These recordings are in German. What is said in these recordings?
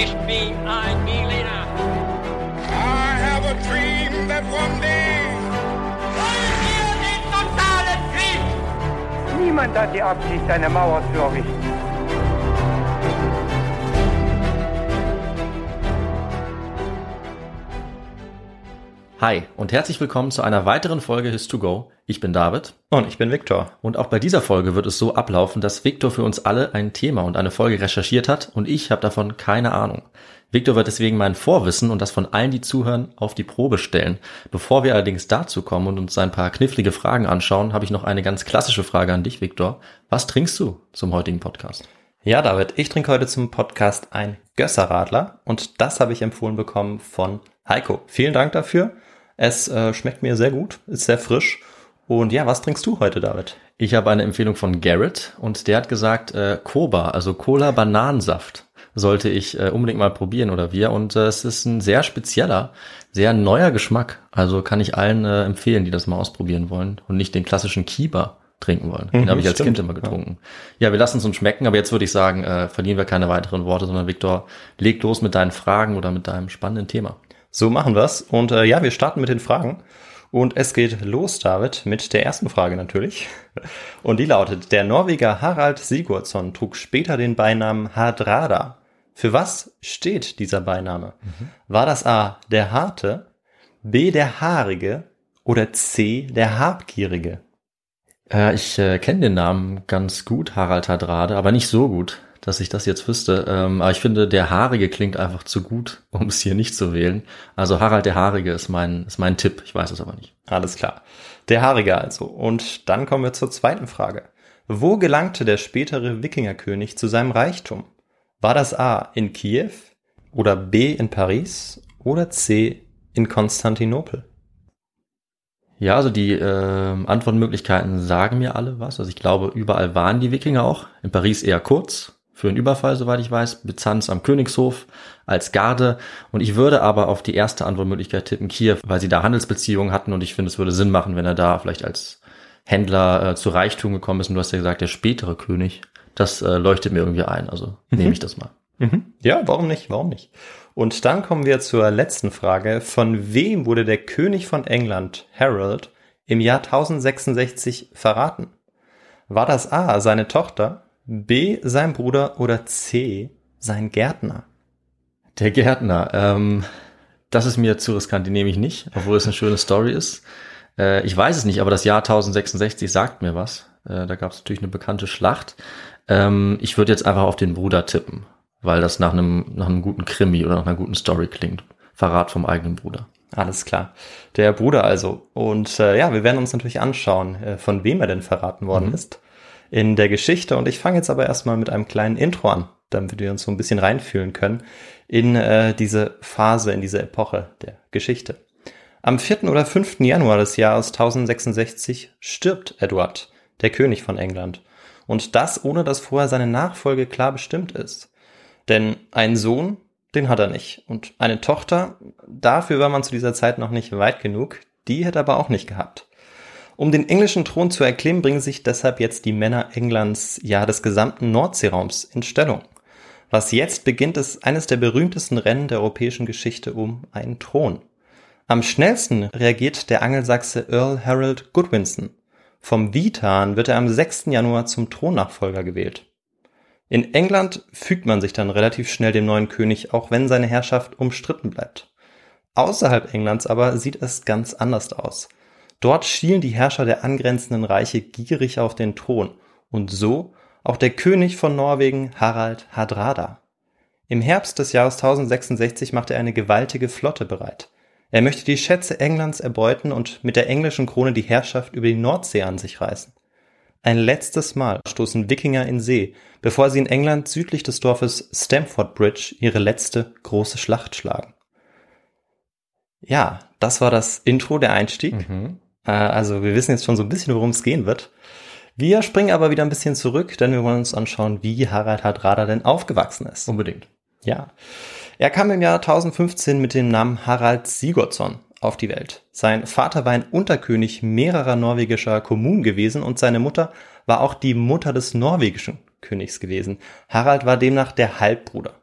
Ich bin ein Berliner. I have a dream that one day. Wollen wir den totalen Krieg? Niemand hat die Absicht, eine Mauer zu errichten. Hi und herzlich willkommen zu einer weiteren Folge His2Go. Ich bin David Und ich bin Viktor. und auch bei dieser Folge wird es so ablaufen, dass Viktor für uns alle ein Thema und eine Folge recherchiert hat und ich habe davon keine Ahnung. Viktor wird deswegen mein Vorwissen und das von allen, die zuhören, auf die Probe stellen. Bevor wir allerdings dazu kommen und uns ein paar knifflige Fragen anschauen, habe ich noch eine ganz klassische Frage an dich, Viktor. Was trinkst du zum heutigen Podcast? Ja, David, ich trinke heute zum Podcast ein Gösserradler und das habe ich empfohlen bekommen von Heiko. Vielen Dank dafür. Es äh, schmeckt mir sehr gut, ist sehr frisch. Und ja, was trinkst du heute, David? Ich habe eine Empfehlung von Garrett und der hat gesagt, äh, Koba, also Cola Bananensaft, sollte ich äh, unbedingt mal probieren oder wir. Und äh, es ist ein sehr spezieller, sehr neuer Geschmack. Also kann ich allen äh, empfehlen, die das mal ausprobieren wollen und nicht den klassischen Kiba trinken wollen. Den Mhm, habe ich als stimmt. Kind immer getrunken. Ja. wir lassen es uns schmecken, aber jetzt würde ich sagen, äh, verlieren wir keine weiteren Worte, sondern Viktor, leg los mit deinen Fragen oder mit deinem spannenden Thema. So machen wir's. Und äh, ja, wir starten mit den Fragen. Und es geht los, David, mit der ersten Frage natürlich. Und die lautet, der Norweger Harald Sigurdsson trug später den Beinamen Hardrada. Für was steht dieser Beiname? War das A, der Harte, B, der Haarige oder C, der Habgierige? Äh, ich äh, kenne den Namen ganz gut, Harald Hadrade, aber nicht so gut, dass ich das jetzt wüsste. Ähm, aber ich finde, der Haarige klingt einfach zu gut, um es hier nicht zu wählen. Also Harald der Haarige ist mein, ist mein Tipp. Ich weiß es aber nicht. Alles klar. Der Haarige also. Und dann kommen wir zur zweiten Frage. Wo gelangte der spätere Wikingerkönig zu seinem Reichtum? War das A in Kiew oder B in Paris oder C in Konstantinopel? Ja, also die äh, Antwortmöglichkeiten sagen mir alle was. Also ich glaube, überall waren die Wikinger auch. In Paris eher kurz für einen Überfall, soweit ich weiß. Byzanz am Königshof als Garde. Und ich würde aber auf die erste Antwortmöglichkeit tippen, Kiew, weil sie da Handelsbeziehungen hatten. Und ich finde, es würde Sinn machen, wenn er da vielleicht als Händler äh, zu Reichtum gekommen ist. Und du hast ja gesagt, der spätere König. Das äh, leuchtet mir irgendwie ein. Also nehme ich das mal. Ja, warum nicht? Warum nicht? Und dann kommen wir zur letzten Frage. Von wem wurde der König von England, Harold, im Jahr 1066 verraten? War das A, seine Tochter, B, sein Bruder oder C, sein Gärtner? Der Gärtner, ähm, das ist mir zu riskant, die nehme ich nicht, obwohl es eine schöne Story ist. Äh, ich weiß es nicht, aber das Jahr 1066 sagt mir was. Äh, da gab es natürlich eine bekannte Schlacht. Ähm, ich würde jetzt einfach auf den Bruder tippen, weil das nach einem, nach einem guten Krimi oder nach einer guten Story klingt. Verrat vom eigenen Bruder. Alles klar. Der Bruder also. Und äh, ja, wir werden uns natürlich anschauen, äh, von wem er denn verraten worden ist in der Geschichte. Und ich fange jetzt aber erstmal mit einem kleinen Intro an, damit wir uns so ein bisschen reinfühlen können in äh, diese Phase, in diese Epoche der Geschichte. Am 4. oder 5. Januar des Jahres 1066 stirbt Edward, der König von England. Und das ohne dass vorher seine Nachfolge klar bestimmt ist. Denn einen Sohn, den hat er nicht. Und eine Tochter, dafür war man zu dieser Zeit noch nicht weit genug, die hätte er aber auch nicht gehabt. Um den englischen Thron zu erklimmen, bringen sich deshalb jetzt die Männer Englands, ja des gesamten Nordseeraums in Stellung. Was jetzt beginnt, ist eines der berühmtesten Rennen der europäischen Geschichte um einen Thron. Am schnellsten reagiert der Angelsachse Earl Harold Goodwinson. Vom Witan wird er am 6. Januar zum Thronnachfolger gewählt. In England fügt man sich dann relativ schnell dem neuen König, auch wenn seine Herrschaft umstritten bleibt. Außerhalb Englands aber sieht es ganz anders aus. Dort schielen die Herrscher der angrenzenden Reiche gierig auf den Thron und so auch der König von Norwegen Harald Hardrada. Im Herbst des Jahres 1066 macht er eine gewaltige Flotte bereit. Er möchte die Schätze Englands erbeuten und mit der englischen Krone die Herrschaft über die Nordsee an sich reißen. Ein letztes Mal stoßen Wikinger in See, bevor sie in England südlich des Dorfes Stamford Bridge ihre letzte große Schlacht schlagen. Ja, das war das Intro, der Einstieg. Äh, Also wir wissen jetzt schon so ein bisschen, worum es gehen wird. Wir springen aber wieder ein bisschen zurück, denn wir wollen uns anschauen, wie Harald Hardrada denn aufgewachsen ist. Unbedingt. Ja. Er kam im Jahr 1015 mit dem Namen Harald Sigurdsson auf die Welt. Sein Vater war ein Unterkönig mehrerer norwegischer Kommunen gewesen und seine Mutter war auch die Mutter des norwegischen Königs gewesen. Harald war demnach der Halbbruder.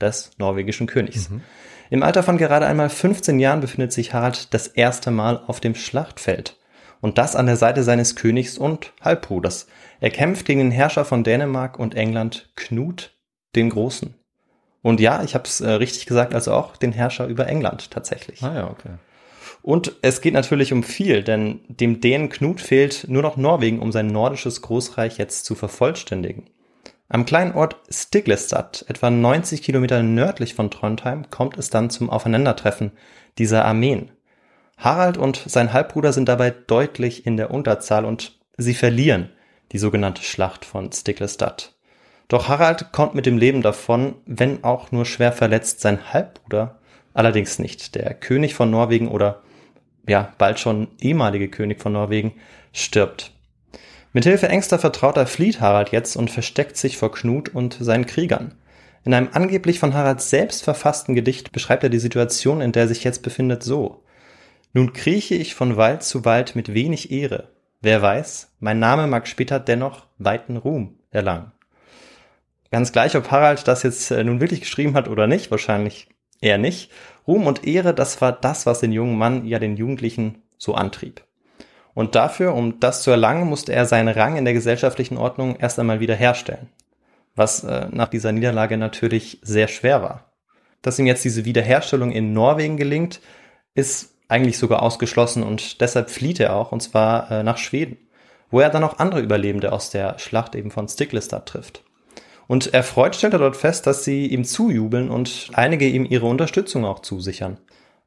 des norwegischen Königs. Mhm. Im Alter von gerade einmal 15 Jahren befindet sich Harald das erste Mal auf dem Schlachtfeld. Und das an der Seite seines Königs und Halbbruders. Er kämpft gegen den Herrscher von Dänemark und England, Knut den Großen. Und ja, ich habe es äh, richtig gesagt, also auch den Herrscher über England tatsächlich. Ah ja, okay. Und es geht natürlich um viel, denn dem Dänen Knut fehlt nur noch Norwegen, um sein nordisches Großreich jetzt zu vervollständigen. Am kleinen Ort Stiglestad, etwa 90 Kilometer nördlich von Trondheim, kommt es dann zum Aufeinandertreffen dieser Armeen. Harald und sein Halbbruder sind dabei deutlich in der Unterzahl und sie verlieren die sogenannte Schlacht von Stiglestad. Doch Harald kommt mit dem Leben davon, wenn auch nur schwer verletzt, sein Halbbruder allerdings nicht. Der König von Norwegen oder ja, bald schon ehemalige König von Norwegen stirbt. Mithilfe engster Vertrauter flieht Harald jetzt und versteckt sich vor Knut und seinen Kriegern. In einem angeblich von Harald selbst verfassten Gedicht beschreibt er die Situation, in der er sich jetzt befindet, so. Nun krieche ich von Wald zu Wald mit wenig Ehre. Wer weiß, mein Name mag später dennoch weiten Ruhm erlangen. Ganz gleich, ob Harald das jetzt äh, nun wirklich geschrieben hat oder nicht, wahrscheinlich eher nicht. Ruhm und Ehre, das war das, was den jungen Mann, ja den Jugendlichen, so antrieb. Und dafür, um das zu erlangen, musste er seinen Rang in der gesellschaftlichen Ordnung erst einmal wieder herstellen. Was äh, nach dieser Niederlage natürlich sehr schwer war. Dass ihm jetzt diese Wiederherstellung in Norwegen gelingt, ist eigentlich sogar ausgeschlossen und deshalb flieht er auch, und zwar äh, nach Schweden, wo er dann auch andere Überlebende aus der Schlacht eben von Stiklestad trifft. Und erfreut stellt er dort fest, dass sie ihm zujubeln und einige ihm ihre Unterstützung auch zusichern.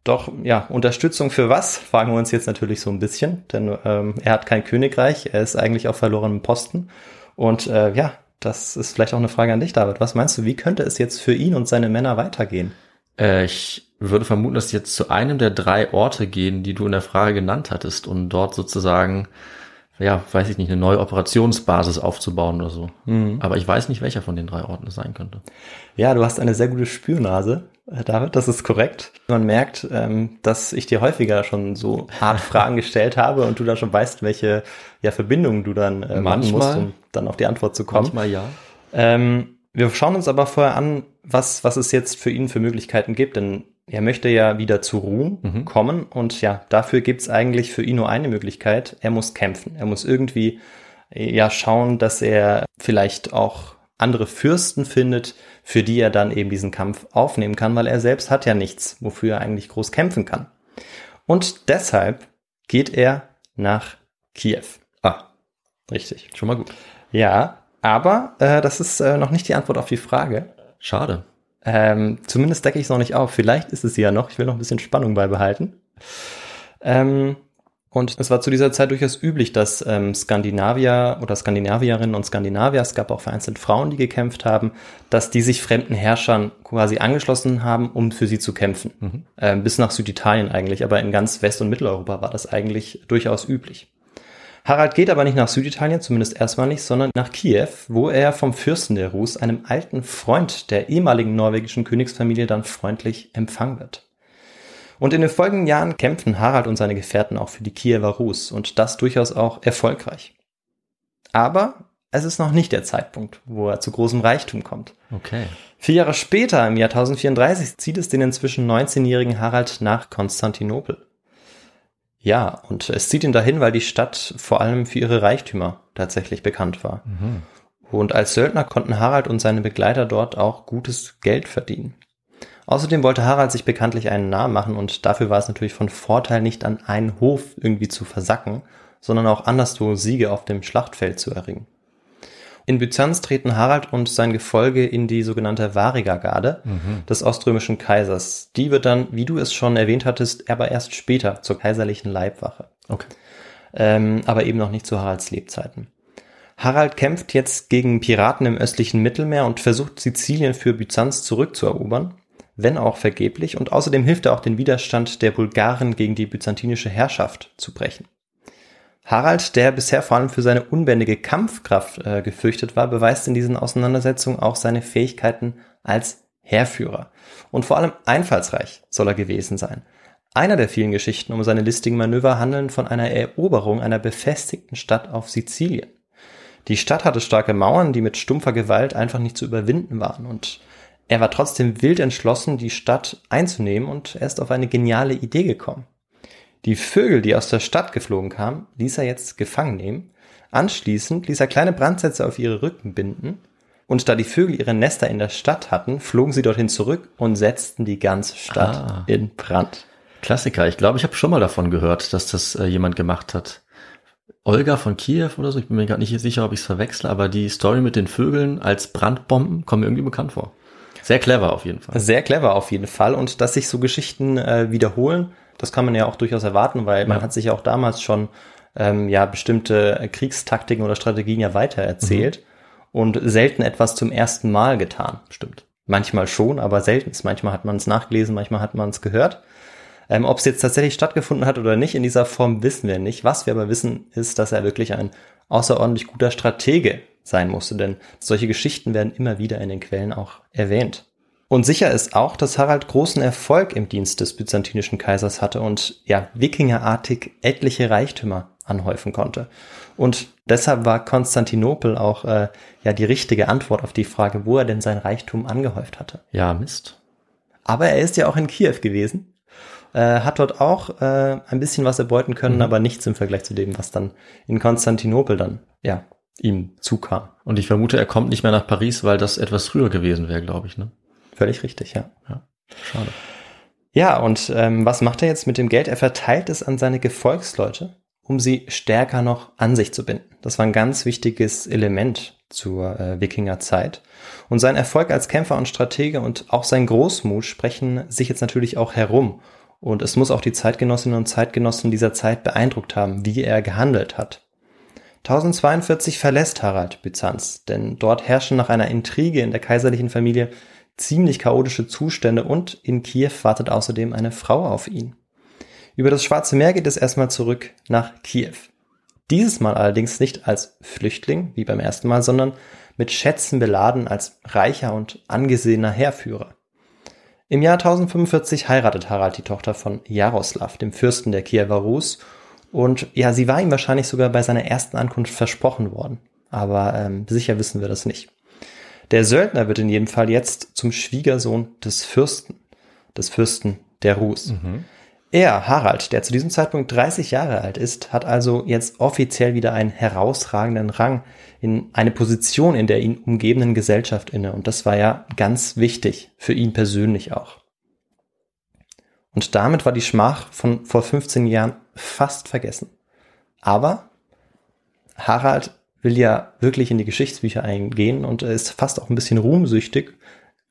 Doch ja, Unterstützung für was, fragen wir uns jetzt natürlich so ein bisschen, denn ähm, er hat kein Königreich, er ist eigentlich auf verlorenem Posten. Und äh, ja, das ist vielleicht auch eine Frage an dich, David. Was meinst du, wie könnte es jetzt für ihn und seine Männer weitergehen? Äh, ich würde vermuten, dass sie jetzt zu einem der drei Orte gehen, die du in der Frage genannt hattest und dort sozusagen ja, weiß ich nicht, eine neue Operationsbasis aufzubauen oder so. Mhm. Aber ich weiß nicht, welcher von den drei Orten es sein könnte. Ja, du hast eine sehr gute Spürnase, David, das ist korrekt. Man merkt, ähm, dass ich dir häufiger schon so Art Fragen gestellt habe und du dann schon weißt, welche ja, Verbindungen du dann äh, machen musst, um dann auf die Antwort zu kommen. Manchmal ja. Ähm, wir schauen uns aber vorher an, was, was es jetzt für ihn für Möglichkeiten gibt, denn er möchte ja wieder zu Ruhm mhm. kommen und ja, dafür gibt's eigentlich für ihn nur eine Möglichkeit. Er muss kämpfen. Er muss irgendwie ja schauen, dass er vielleicht auch andere Fürsten findet, für die er dann eben diesen Kampf aufnehmen kann, weil er selbst hat ja nichts, wofür er eigentlich groß kämpfen kann. Und deshalb geht er nach Kiew. Ah, richtig. Schon mal gut. Ja, aber äh, das ist äh, noch nicht die Antwort auf die Frage. Schade. Ähm, zumindest decke ich es noch nicht auf. Vielleicht ist es ja noch. Ich will noch ein bisschen Spannung beibehalten. Ähm, und es war zu dieser Zeit durchaus üblich, dass ähm, Skandinavier oder Skandinavierinnen und Skandinavier, es gab auch vereinzelt Frauen, die gekämpft haben, dass die sich fremden Herrschern quasi angeschlossen haben, um für sie zu kämpfen. Mhm. Ähm, bis nach Süditalien eigentlich, aber in ganz West- und Mitteleuropa war das eigentlich durchaus üblich. Harald geht aber nicht nach Süditalien, zumindest erstmal nicht, sondern nach Kiew, wo er vom Fürsten der Rus, einem alten Freund der ehemaligen norwegischen Königsfamilie, dann freundlich empfangen wird. Und in den folgenden Jahren kämpfen Harald und seine Gefährten auch für die Kiewer Rus und das durchaus auch erfolgreich. Aber es ist noch nicht der Zeitpunkt, wo er zu großem Reichtum kommt. Okay. Vier Jahre später, im Jahr 1034, zieht es den inzwischen 19-jährigen Harald nach Konstantinopel. Ja, und es zieht ihn dahin, weil die Stadt vor allem für ihre Reichtümer tatsächlich bekannt war. Mhm. Und als Söldner konnten Harald und seine Begleiter dort auch gutes Geld verdienen. Außerdem wollte Harald sich bekanntlich einen Namen machen und dafür war es natürlich von Vorteil, nicht an einen Hof irgendwie zu versacken, sondern auch anderswo Siege auf dem Schlachtfeld zu erringen. In Byzanz treten Harald und sein Gefolge in die sogenannte Variga-Garde mhm. des oströmischen Kaisers. Die wird dann, wie du es schon erwähnt hattest, aber erst später zur kaiserlichen Leibwache. Okay. Ähm, aber eben noch nicht zu Haralds Lebzeiten. Harald kämpft jetzt gegen Piraten im östlichen Mittelmeer und versucht Sizilien für Byzanz zurückzuerobern, wenn auch vergeblich, und außerdem hilft er auch den Widerstand der Bulgaren gegen die byzantinische Herrschaft zu brechen. Harald, der bisher vor allem für seine unbändige Kampfkraft äh, gefürchtet war, beweist in diesen Auseinandersetzungen auch seine Fähigkeiten als Heerführer. Und vor allem einfallsreich soll er gewesen sein. Einer der vielen Geschichten um seine listigen Manöver handeln von einer Eroberung einer befestigten Stadt auf Sizilien. Die Stadt hatte starke Mauern, die mit stumpfer Gewalt einfach nicht zu überwinden waren und er war trotzdem wild entschlossen, die Stadt einzunehmen und er ist auf eine geniale Idee gekommen. Die Vögel, die aus der Stadt geflogen kamen, ließ er jetzt gefangen nehmen. Anschließend ließ er kleine Brandsätze auf ihre Rücken binden. Und da die Vögel ihre Nester in der Stadt hatten, flogen sie dorthin zurück und setzten die ganze Stadt Ah. in Brand. Klassiker. Ich glaube, ich habe schon mal davon gehört, dass das äh, jemand gemacht hat. Olga von Kiew oder so, ich bin mir gerade nicht sicher, ob ich es verwechsle, aber die Story mit den Vögeln als Brandbomben kommt mir irgendwie bekannt vor. Sehr clever auf jeden Fall. Sehr clever auf jeden Fall. Und dass sich so Geschichten äh, wiederholen, das kann man ja auch durchaus erwarten, weil man Ja. hat sich ja auch damals schon ähm, ja bestimmte Kriegstaktiken oder Strategien ja weitererzählt und selten etwas zum ersten Mal getan. Stimmt. Manchmal schon, aber selten. Manchmal hat man es nachgelesen, manchmal hat man es gehört. Ähm, Ob es jetzt tatsächlich stattgefunden hat oder nicht in dieser Form, wissen wir nicht. Was wir aber wissen, ist, dass er wirklich ein außerordentlich guter Stratege sein musste, denn solche Geschichten werden immer wieder in den Quellen auch erwähnt. Und sicher ist auch, dass Harald großen Erfolg im Dienst des byzantinischen Kaisers hatte und ja, wikingerartig etliche Reichtümer anhäufen konnte. Und deshalb war Konstantinopel auch äh, ja die richtige Antwort auf die Frage, wo er denn sein Reichtum angehäuft hatte. Ja, Mist. Aber er ist ja auch in Kiew gewesen, äh, hat dort auch äh, ein bisschen was erbeuten können, aber nichts im Vergleich zu dem, was dann in Konstantinopel dann ja ihm zukam. Und ich vermute, er kommt nicht mehr nach Paris, weil das etwas früher gewesen wäre, glaube ich. Ne? Völlig richtig, ja. Schade. Ja, und ähm, was macht er jetzt mit dem Geld? Er verteilt es an seine Gefolgsleute, um sie stärker noch an sich zu binden. Das war ein ganz wichtiges Element zur äh, Wikingerzeit. Und sein Erfolg als Kämpfer und Stratege und auch sein Großmut sprechen sich jetzt natürlich auch herum. Und es muss auch die Zeitgenossinnen und Zeitgenossen dieser Zeit beeindruckt haben, wie er gehandelt hat. 1042 verlässt Harald Byzanz, denn dort herrschen nach einer Intrige in der kaiserlichen Familie ziemlich chaotische Zustände und in Kiew wartet außerdem eine Frau auf ihn. Über das Schwarze Meer geht es erstmal zurück nach Kiew. Dieses Mal allerdings nicht als Flüchtling, wie beim ersten Mal, sondern mit Schätzen beladen als reicher und angesehener Heerführer. Im Jahr 1045 heiratet Harald die Tochter von Jaroslav, dem Fürsten der Kiewer Rus, und ja, sie war ihm wahrscheinlich sogar bei seiner ersten Ankunft versprochen worden. Aber ähm, sicher wissen wir das nicht. Der Söldner wird in jedem Fall jetzt zum Schwiegersohn des Fürsten, des Fürsten der Rus. Er, Harald, der zu diesem Zeitpunkt 30 Jahre alt ist, hat also jetzt offiziell wieder einen herausragenden Rang in eine Position in der ihn umgebenden Gesellschaft inne. Und das war ja ganz wichtig, für ihn persönlich auch. Und damit war die Schmach von vor 15 Jahren fast vergessen. Aber Harald will ja wirklich in die Geschichtsbücher eingehen und ist fast auch ein bisschen ruhmsüchtig.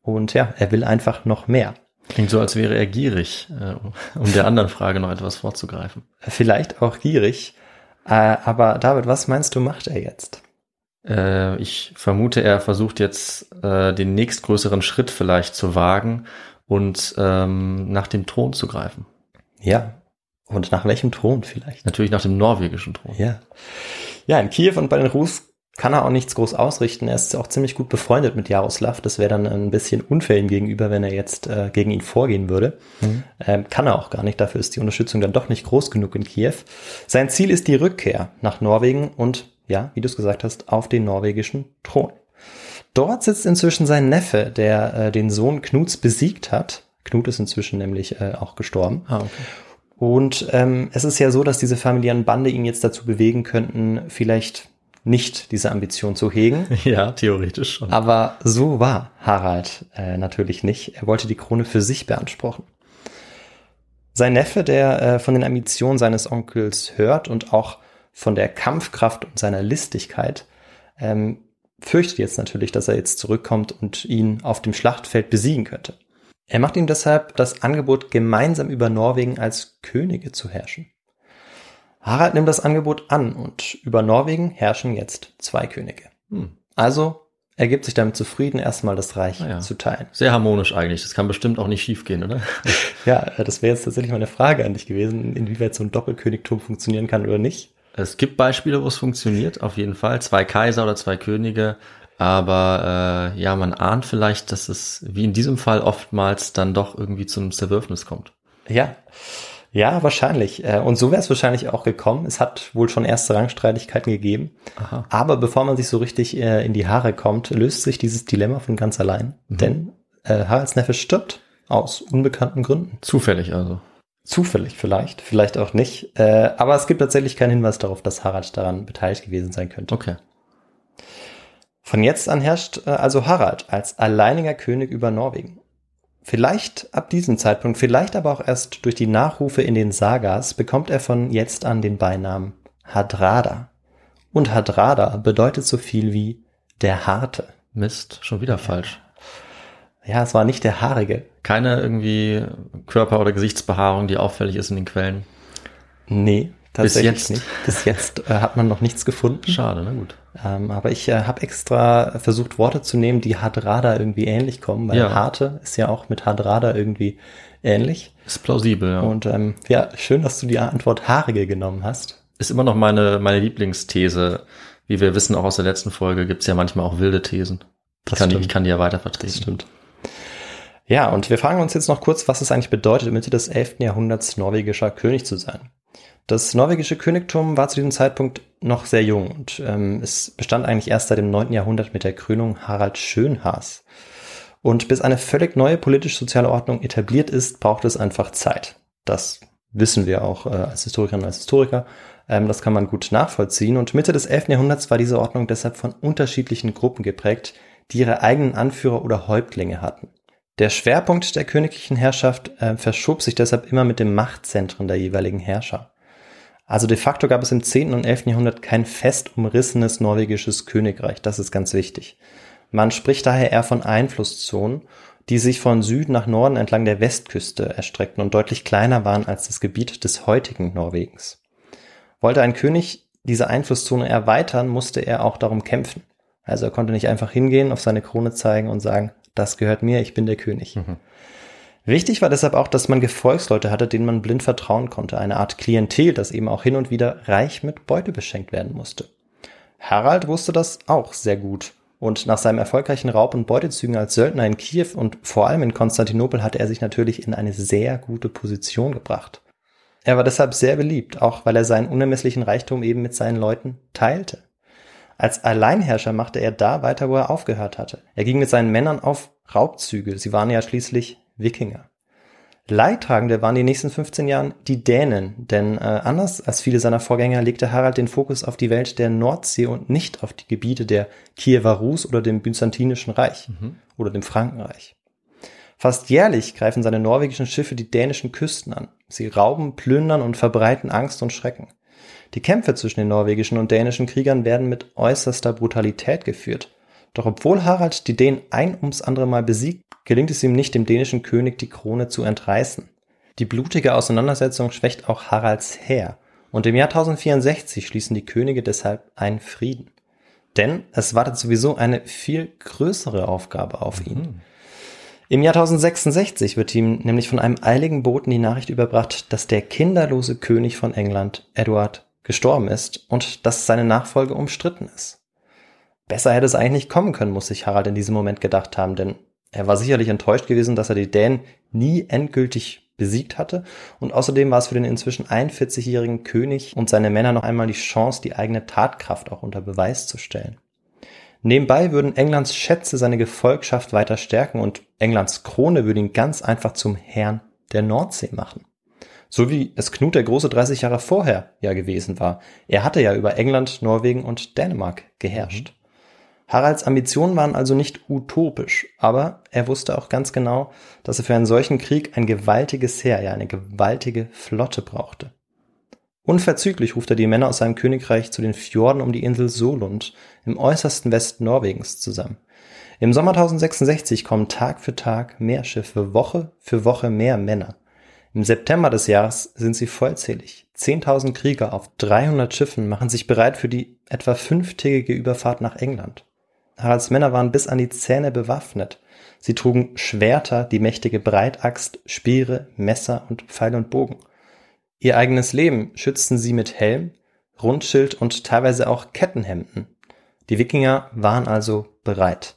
Und ja, er will einfach noch mehr. Klingt so, als wäre er gierig, äh, um der anderen Frage noch etwas vorzugreifen. Vielleicht auch gierig. Äh, aber David, was meinst du, macht er jetzt? Äh, ich vermute, er versucht jetzt den nächstgrößeren Schritt vielleicht zu wagen und ähm, nach dem Thron zu greifen. Ja. Und nach welchem Thron vielleicht? Natürlich nach dem norwegischen Thron. Ja. Ja, in Kiew und bei den Rus kann er auch nichts groß ausrichten. Er ist auch ziemlich gut befreundet mit Jaroslav. Das wäre dann ein bisschen unfair ihm gegenüber, wenn er jetzt äh, gegen ihn vorgehen würde. Ähm, kann er auch gar nicht. Dafür ist die Unterstützung dann doch nicht groß genug in Kiew. Sein Ziel ist die Rückkehr nach Norwegen und, ja, wie du es gesagt hast, auf den norwegischen Thron. Dort sitzt inzwischen sein Neffe, der äh, den Sohn Knuts besiegt hat. Knut ist inzwischen nämlich äh, auch gestorben. Ah, okay. Und ähm, es ist ja so, dass diese familiären Bande ihn jetzt dazu bewegen könnten, vielleicht nicht diese Ambition zu hegen. Ja, theoretisch schon. Aber so war Harald äh, natürlich nicht. Er wollte die Krone für sich beanspruchen. Sein Neffe, der äh, von den Ambitionen seines Onkels hört und auch von der Kampfkraft und seiner Listigkeit, ähm, fürchtet jetzt natürlich, dass er jetzt zurückkommt und ihn auf dem Schlachtfeld besiegen könnte. Er macht ihm deshalb das Angebot, gemeinsam über Norwegen als Könige zu herrschen. Harald nimmt das Angebot an und über Norwegen herrschen jetzt zwei Könige. Hm. Also er gibt sich damit zufrieden, erstmal das Reich Ah ja. zu teilen. Sehr harmonisch eigentlich. Das kann bestimmt auch nicht schiefgehen, oder? Ja, das wäre jetzt tatsächlich mal eine Frage an dich gewesen, inwieweit so ein Doppelkönigtum funktionieren kann oder nicht. Es gibt Beispiele, wo es funktioniert, auf jeden Fall. Zwei Kaiser oder zwei Könige. Aber äh, ja, man ahnt vielleicht, dass es wie in diesem Fall oftmals dann doch irgendwie zum Zerwürfnis kommt. Ja, ja, wahrscheinlich. Äh, Und so wäre es wahrscheinlich auch gekommen. Es hat wohl schon erste Rangstreitigkeiten gegeben. Aha. Aber bevor man sich so richtig äh, in die Haare kommt, löst sich dieses Dilemma von ganz allein. Denn Äh, Haralds Neffe stirbt aus unbekannten Gründen. Zufällig also. Zufällig vielleicht, vielleicht auch nicht. Äh, aber es gibt tatsächlich keinen Hinweis darauf, dass Harald daran beteiligt gewesen sein könnte. Okay. Von jetzt an herrscht äh, also Harald als alleiniger König über Norwegen. Vielleicht ab diesem Zeitpunkt, vielleicht aber auch erst durch die Nachrufe in den Sagas, bekommt er von jetzt an den Beinamen Hadrada. Und Hadrada bedeutet so viel wie der Harte. Mist, schon wieder falsch. Ja, es war nicht der Haarige. Keine irgendwie Körper- oder Gesichtsbehaarung, die auffällig ist in den Quellen. Nee, tatsächlich jetzt. nicht. Bis jetzt äh, hat man noch nichts gefunden. Schade, na gut. Ähm, aber ich äh, habe extra versucht, Worte zu nehmen, die Hadrada irgendwie ähnlich kommen, weil Ja. Harte ist ja auch mit Hadrada irgendwie ähnlich. Ist plausibel, ja. Und ähm, ja, schön, dass du die Antwort Haarige genommen hast. ist immer noch meine, meine Lieblingsthese. Wie wir wissen, auch aus der letzten Folge gibt's ja manchmal auch wilde Thesen. Das kann, die, ich kann die ja weiter vertreten. Das stimmt. Ja, und wir fragen uns jetzt noch kurz, was es eigentlich bedeutet, Mitte des 11. Jahrhunderts norwegischer König zu sein. Das norwegische Königtum war zu diesem Zeitpunkt noch sehr jung und ähm, es bestand eigentlich erst seit dem 9. Jahrhundert mit der Krönung Harald Schönhaas. Und bis eine völlig neue politisch-soziale Ordnung etabliert ist, braucht es einfach Zeit. Das wissen wir auch äh, als Historikerinnen und als Historiker. Ähm, das kann man gut nachvollziehen. Und Mitte des 11. Jahrhunderts war diese Ordnung deshalb von unterschiedlichen Gruppen geprägt, die ihre eigenen Anführer oder Häuptlinge hatten. Der Schwerpunkt der königlichen Herrschaft äh, verschob sich deshalb immer mit den Machtzentren der jeweiligen Herrscher. Also de facto gab es im 10. und 11. Jahrhundert kein fest umrissenes norwegisches Königreich, das ist ganz wichtig. Man spricht daher eher von Einflusszonen, die sich von Süden nach Norden entlang der Westküste erstreckten und deutlich kleiner waren als das Gebiet des heutigen Norwegens. Wollte ein König diese Einflusszone erweitern, musste er auch darum kämpfen. Also er konnte nicht einfach hingehen, auf seine Krone zeigen und sagen, das gehört mir, ich bin der König. Wichtig war deshalb auch, dass man Gefolgsleute hatte, denen man blind vertrauen konnte. Eine Art Klientel, das eben auch hin und wieder reich mit Beute beschenkt werden musste. Harald wusste das auch sehr gut. Und nach seinem erfolgreichen Raub- und Beutezügen als Söldner in Kiew und vor allem in Konstantinopel hatte er sich natürlich in eine sehr gute Position gebracht. Er war deshalb sehr beliebt, auch weil er seinen unermesslichen Reichtum eben mit seinen Leuten teilte. Als Alleinherrscher machte er da weiter, wo er aufgehört hatte. Er ging mit seinen Männern auf Raubzüge. Sie waren ja schließlich Wikinger. Leidtragende waren die nächsten 15 Jahren die Dänen, denn äh, anders als viele seiner Vorgänger legte Harald den Fokus auf die Welt der Nordsee und nicht auf die Gebiete der Kiewer Rus oder dem Byzantinischen Reich oder dem Frankenreich. Fast jährlich greifen seine norwegischen Schiffe die dänischen Küsten an. Sie rauben, plündern und verbreiten Angst und Schrecken. Die Kämpfe zwischen den norwegischen und dänischen Kriegern werden mit äußerster Brutalität geführt. Doch obwohl Harald die Dänen ein ums andere Mal besiegt, gelingt es ihm nicht, dem dänischen König die Krone zu entreißen. Die blutige Auseinandersetzung schwächt auch Haralds Heer und im Jahr 1064 schließen die Könige deshalb einen Frieden. Denn es wartet sowieso eine viel größere Aufgabe auf ihn. Im Jahr 1066 wird ihm nämlich von einem eiligen Boten die Nachricht überbracht, dass der kinderlose König von England, Edward, gestorben ist und dass seine Nachfolge umstritten ist. Besser hätte es eigentlich nicht kommen können, muss sich Harald in diesem Moment gedacht haben, denn er war sicherlich enttäuscht gewesen, dass er die Dänen nie endgültig besiegt hatte und außerdem war es für den inzwischen 41-jährigen König und seine Männer noch einmal die Chance, die eigene Tatkraft auch unter Beweis zu stellen. Nebenbei würden Englands Schätze seine Gefolgschaft weiter stärken und Englands Krone würde ihn ganz einfach zum Herrn der Nordsee machen. So wie es Knut der Große 30 Jahre vorher ja gewesen war. Er hatte ja über England, Norwegen und Dänemark geherrscht. Haralds Ambitionen waren also nicht utopisch, aber er wusste auch ganz genau, dass er für einen solchen Krieg ein gewaltiges Heer, ja eine gewaltige Flotte brauchte. Unverzüglich ruft er die Männer aus seinem Königreich zu den Fjorden um die Insel Solund im äußersten Westen Norwegens zusammen. Im Sommer 1066 kommen Tag für Tag mehr Schiffe, Woche für Woche mehr Männer. Im September des Jahres sind sie vollzählig. 10.000 Krieger auf 300 Schiffen machen sich bereit für die etwa fünftägige Überfahrt nach England. Haralds Männer waren bis an die Zähne bewaffnet. Sie trugen Schwerter, die mächtige Breitaxt, Speere, Messer und Pfeil und Bogen. Ihr eigenes Leben schützten sie mit Helm, Rundschild und teilweise auch Kettenhemden. Die Wikinger waren also bereit.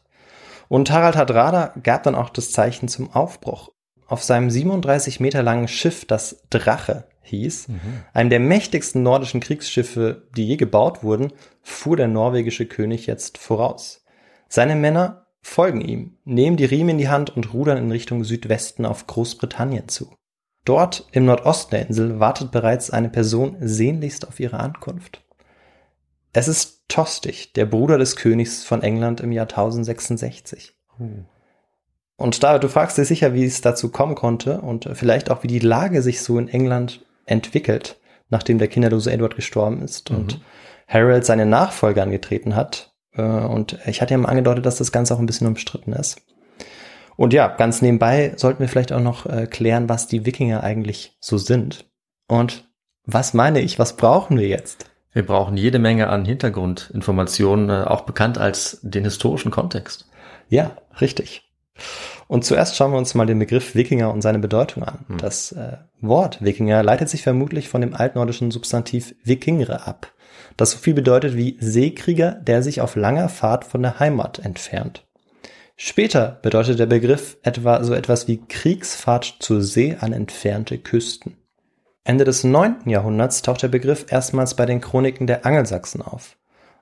Und Harald Hardrada gab dann auch das Zeichen zum Aufbruch. Auf seinem 37 Meter langen Schiff, das Drache hieß, einem der mächtigsten nordischen Kriegsschiffe, die je gebaut wurden, fuhr der norwegische König jetzt voraus. Seine Männer folgen ihm, nehmen die Riemen in die Hand und rudern in Richtung Südwesten auf Großbritannien zu. Dort im Nordosten der Insel wartet bereits eine Person sehnlichst auf ihre Ankunft. Es ist Tostig, der Bruder des Königs von England im Jahr 1066. Und David, du fragst dich sicher, wie es dazu kommen konnte und vielleicht auch, wie die Lage sich so in England entwickelt, nachdem der kinderlose Edward gestorben ist mhm. und Harold seine Nachfolge angetreten hat. Äh, und ich hatte ja mal angedeutet, dass das Ganze auch ein bisschen umstritten ist. Und ja, ganz nebenbei sollten wir vielleicht auch noch äh, klären, was die Wikinger eigentlich so sind. Und was meine ich, was brauchen wir jetzt? Wir brauchen jede Menge an Hintergrundinformationen, äh, auch bekannt als den historischen Kontext. Ja, richtig. Und zuerst schauen wir uns mal den Begriff Wikinger und seine Bedeutung an. Hm. Das äh, Wort Wikinger leitet sich vermutlich von dem altnordischen Substantiv Vikingre ab, das so viel bedeutet wie Seekrieger, der sich auf langer Fahrt von der Heimat entfernt. Später bedeutet der Begriff etwa so etwas wie Kriegsfahrt zur See an entfernte Küsten. Ende des 9. Jahrhunderts taucht der Begriff erstmals bei den Chroniken der Angelsachsen auf.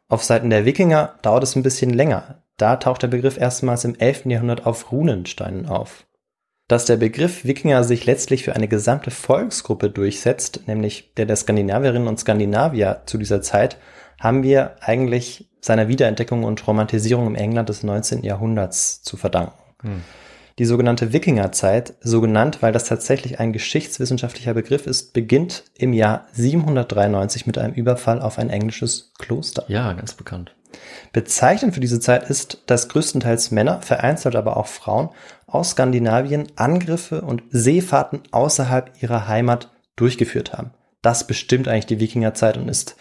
Auf Seiten der Wikinger dauert es ein bisschen länger. Da taucht der Begriff erstmals im 11. Jahrhundert auf Runensteinen auf. Dass der Begriff Wikinger sich letztlich für eine gesamte Volksgruppe durchsetzt, nämlich der der Skandinavierinnen und Skandinavier zu dieser Zeit, haben wir eigentlich seiner Wiederentdeckung und Romantisierung im England des 19. Jahrhunderts zu verdanken. Hm. Die sogenannte Wikingerzeit, so genannt, weil das tatsächlich ein geschichtswissenschaftlicher Begriff ist, beginnt im Jahr 793 mit einem Überfall auf ein englisches Kloster. Ja, ganz bekannt. Bezeichnend für diese Zeit ist, dass größtenteils Männer, vereinzelt aber auch Frauen, aus Skandinavien Angriffe und Seefahrten außerhalb ihrer Heimat durchgeführt haben. Das bestimmt eigentlich die Wikingerzeit und ist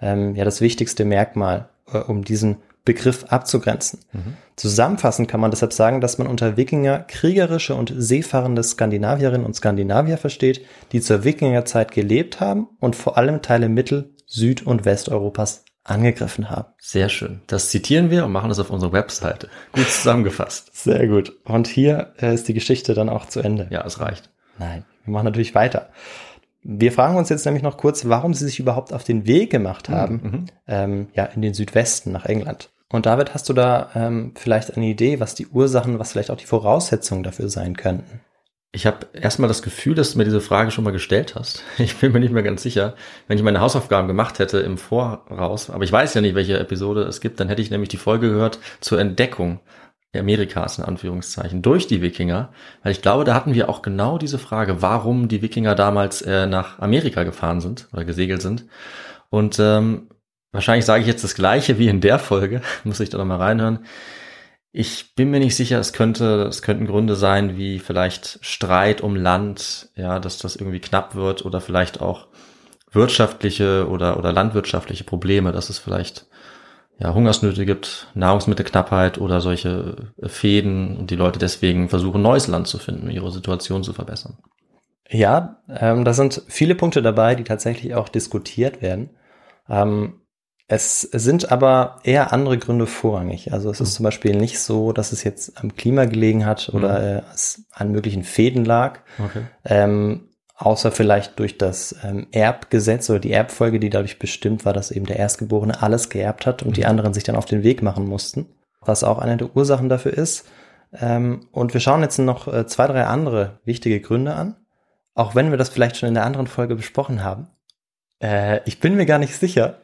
ähm, ja das wichtigste Merkmal, äh, um diesen Begriff abzugrenzen. Mhm. Zusammenfassend kann man deshalb sagen, dass man unter Wikinger kriegerische und seefahrende Skandinavierinnen und Skandinavier versteht, die zur Wikingerzeit gelebt haben und vor allem Teile Mittel-, Süd- und Westeuropas angegriffen haben. Sehr schön. Das zitieren wir und machen das auf unserer Webseite. Gut zusammengefasst. Sehr gut. Und hier äh, ist die Geschichte dann auch zu Ende. Ja, es reicht. Nein, wir machen natürlich weiter. Wir fragen uns jetzt nämlich noch kurz, warum sie sich überhaupt auf den Weg gemacht haben, mhm. ähm, ja, in den Südwesten nach England. Und David, hast du da ähm, vielleicht eine Idee, was die Ursachen, was vielleicht auch die Voraussetzungen dafür sein könnten? Ich habe erstmal das Gefühl, dass du mir diese Frage schon mal gestellt hast. Ich bin mir nicht mehr ganz sicher. Wenn ich meine Hausaufgaben gemacht hätte im Voraus, aber ich weiß ja nicht, welche Episode es gibt, dann hätte ich nämlich die Folge gehört zur Entdeckung Amerikas in Anführungszeichen durch die Wikinger, weil ich glaube, da hatten wir auch genau diese Frage, warum die Wikinger damals äh, nach Amerika gefahren sind oder gesegelt sind. Und ähm, wahrscheinlich sage ich jetzt das gleiche wie in der Folge, muss ich da nochmal reinhören. Ich bin mir nicht sicher, es könnte, es könnten Gründe sein, wie vielleicht Streit um Land, ja, dass das irgendwie knapp wird oder vielleicht auch wirtschaftliche oder, oder landwirtschaftliche Probleme, dass es vielleicht ja, Hungersnöte gibt, Nahrungsmittelknappheit oder solche Fäden und die Leute deswegen versuchen, neues Land zu finden, ihre Situation zu verbessern. Ja, ähm, da sind viele Punkte dabei, die tatsächlich auch diskutiert werden. Ähm, es sind aber eher andere Gründe vorrangig. Also es ist mhm. zum Beispiel nicht so, dass es jetzt am Klima gelegen hat oder mhm. äh, es an möglichen Fäden lag. Okay. Ähm, außer vielleicht durch das ähm, Erbgesetz oder die Erbfolge, die dadurch bestimmt war, dass eben der Erstgeborene alles geerbt hat und mhm. die anderen sich dann auf den Weg machen mussten, was auch eine der Ursachen dafür ist. Ähm, und wir schauen jetzt noch äh, zwei, drei andere wichtige Gründe an, auch wenn wir das vielleicht schon in der anderen Folge besprochen haben. Äh, ich bin mir gar nicht sicher,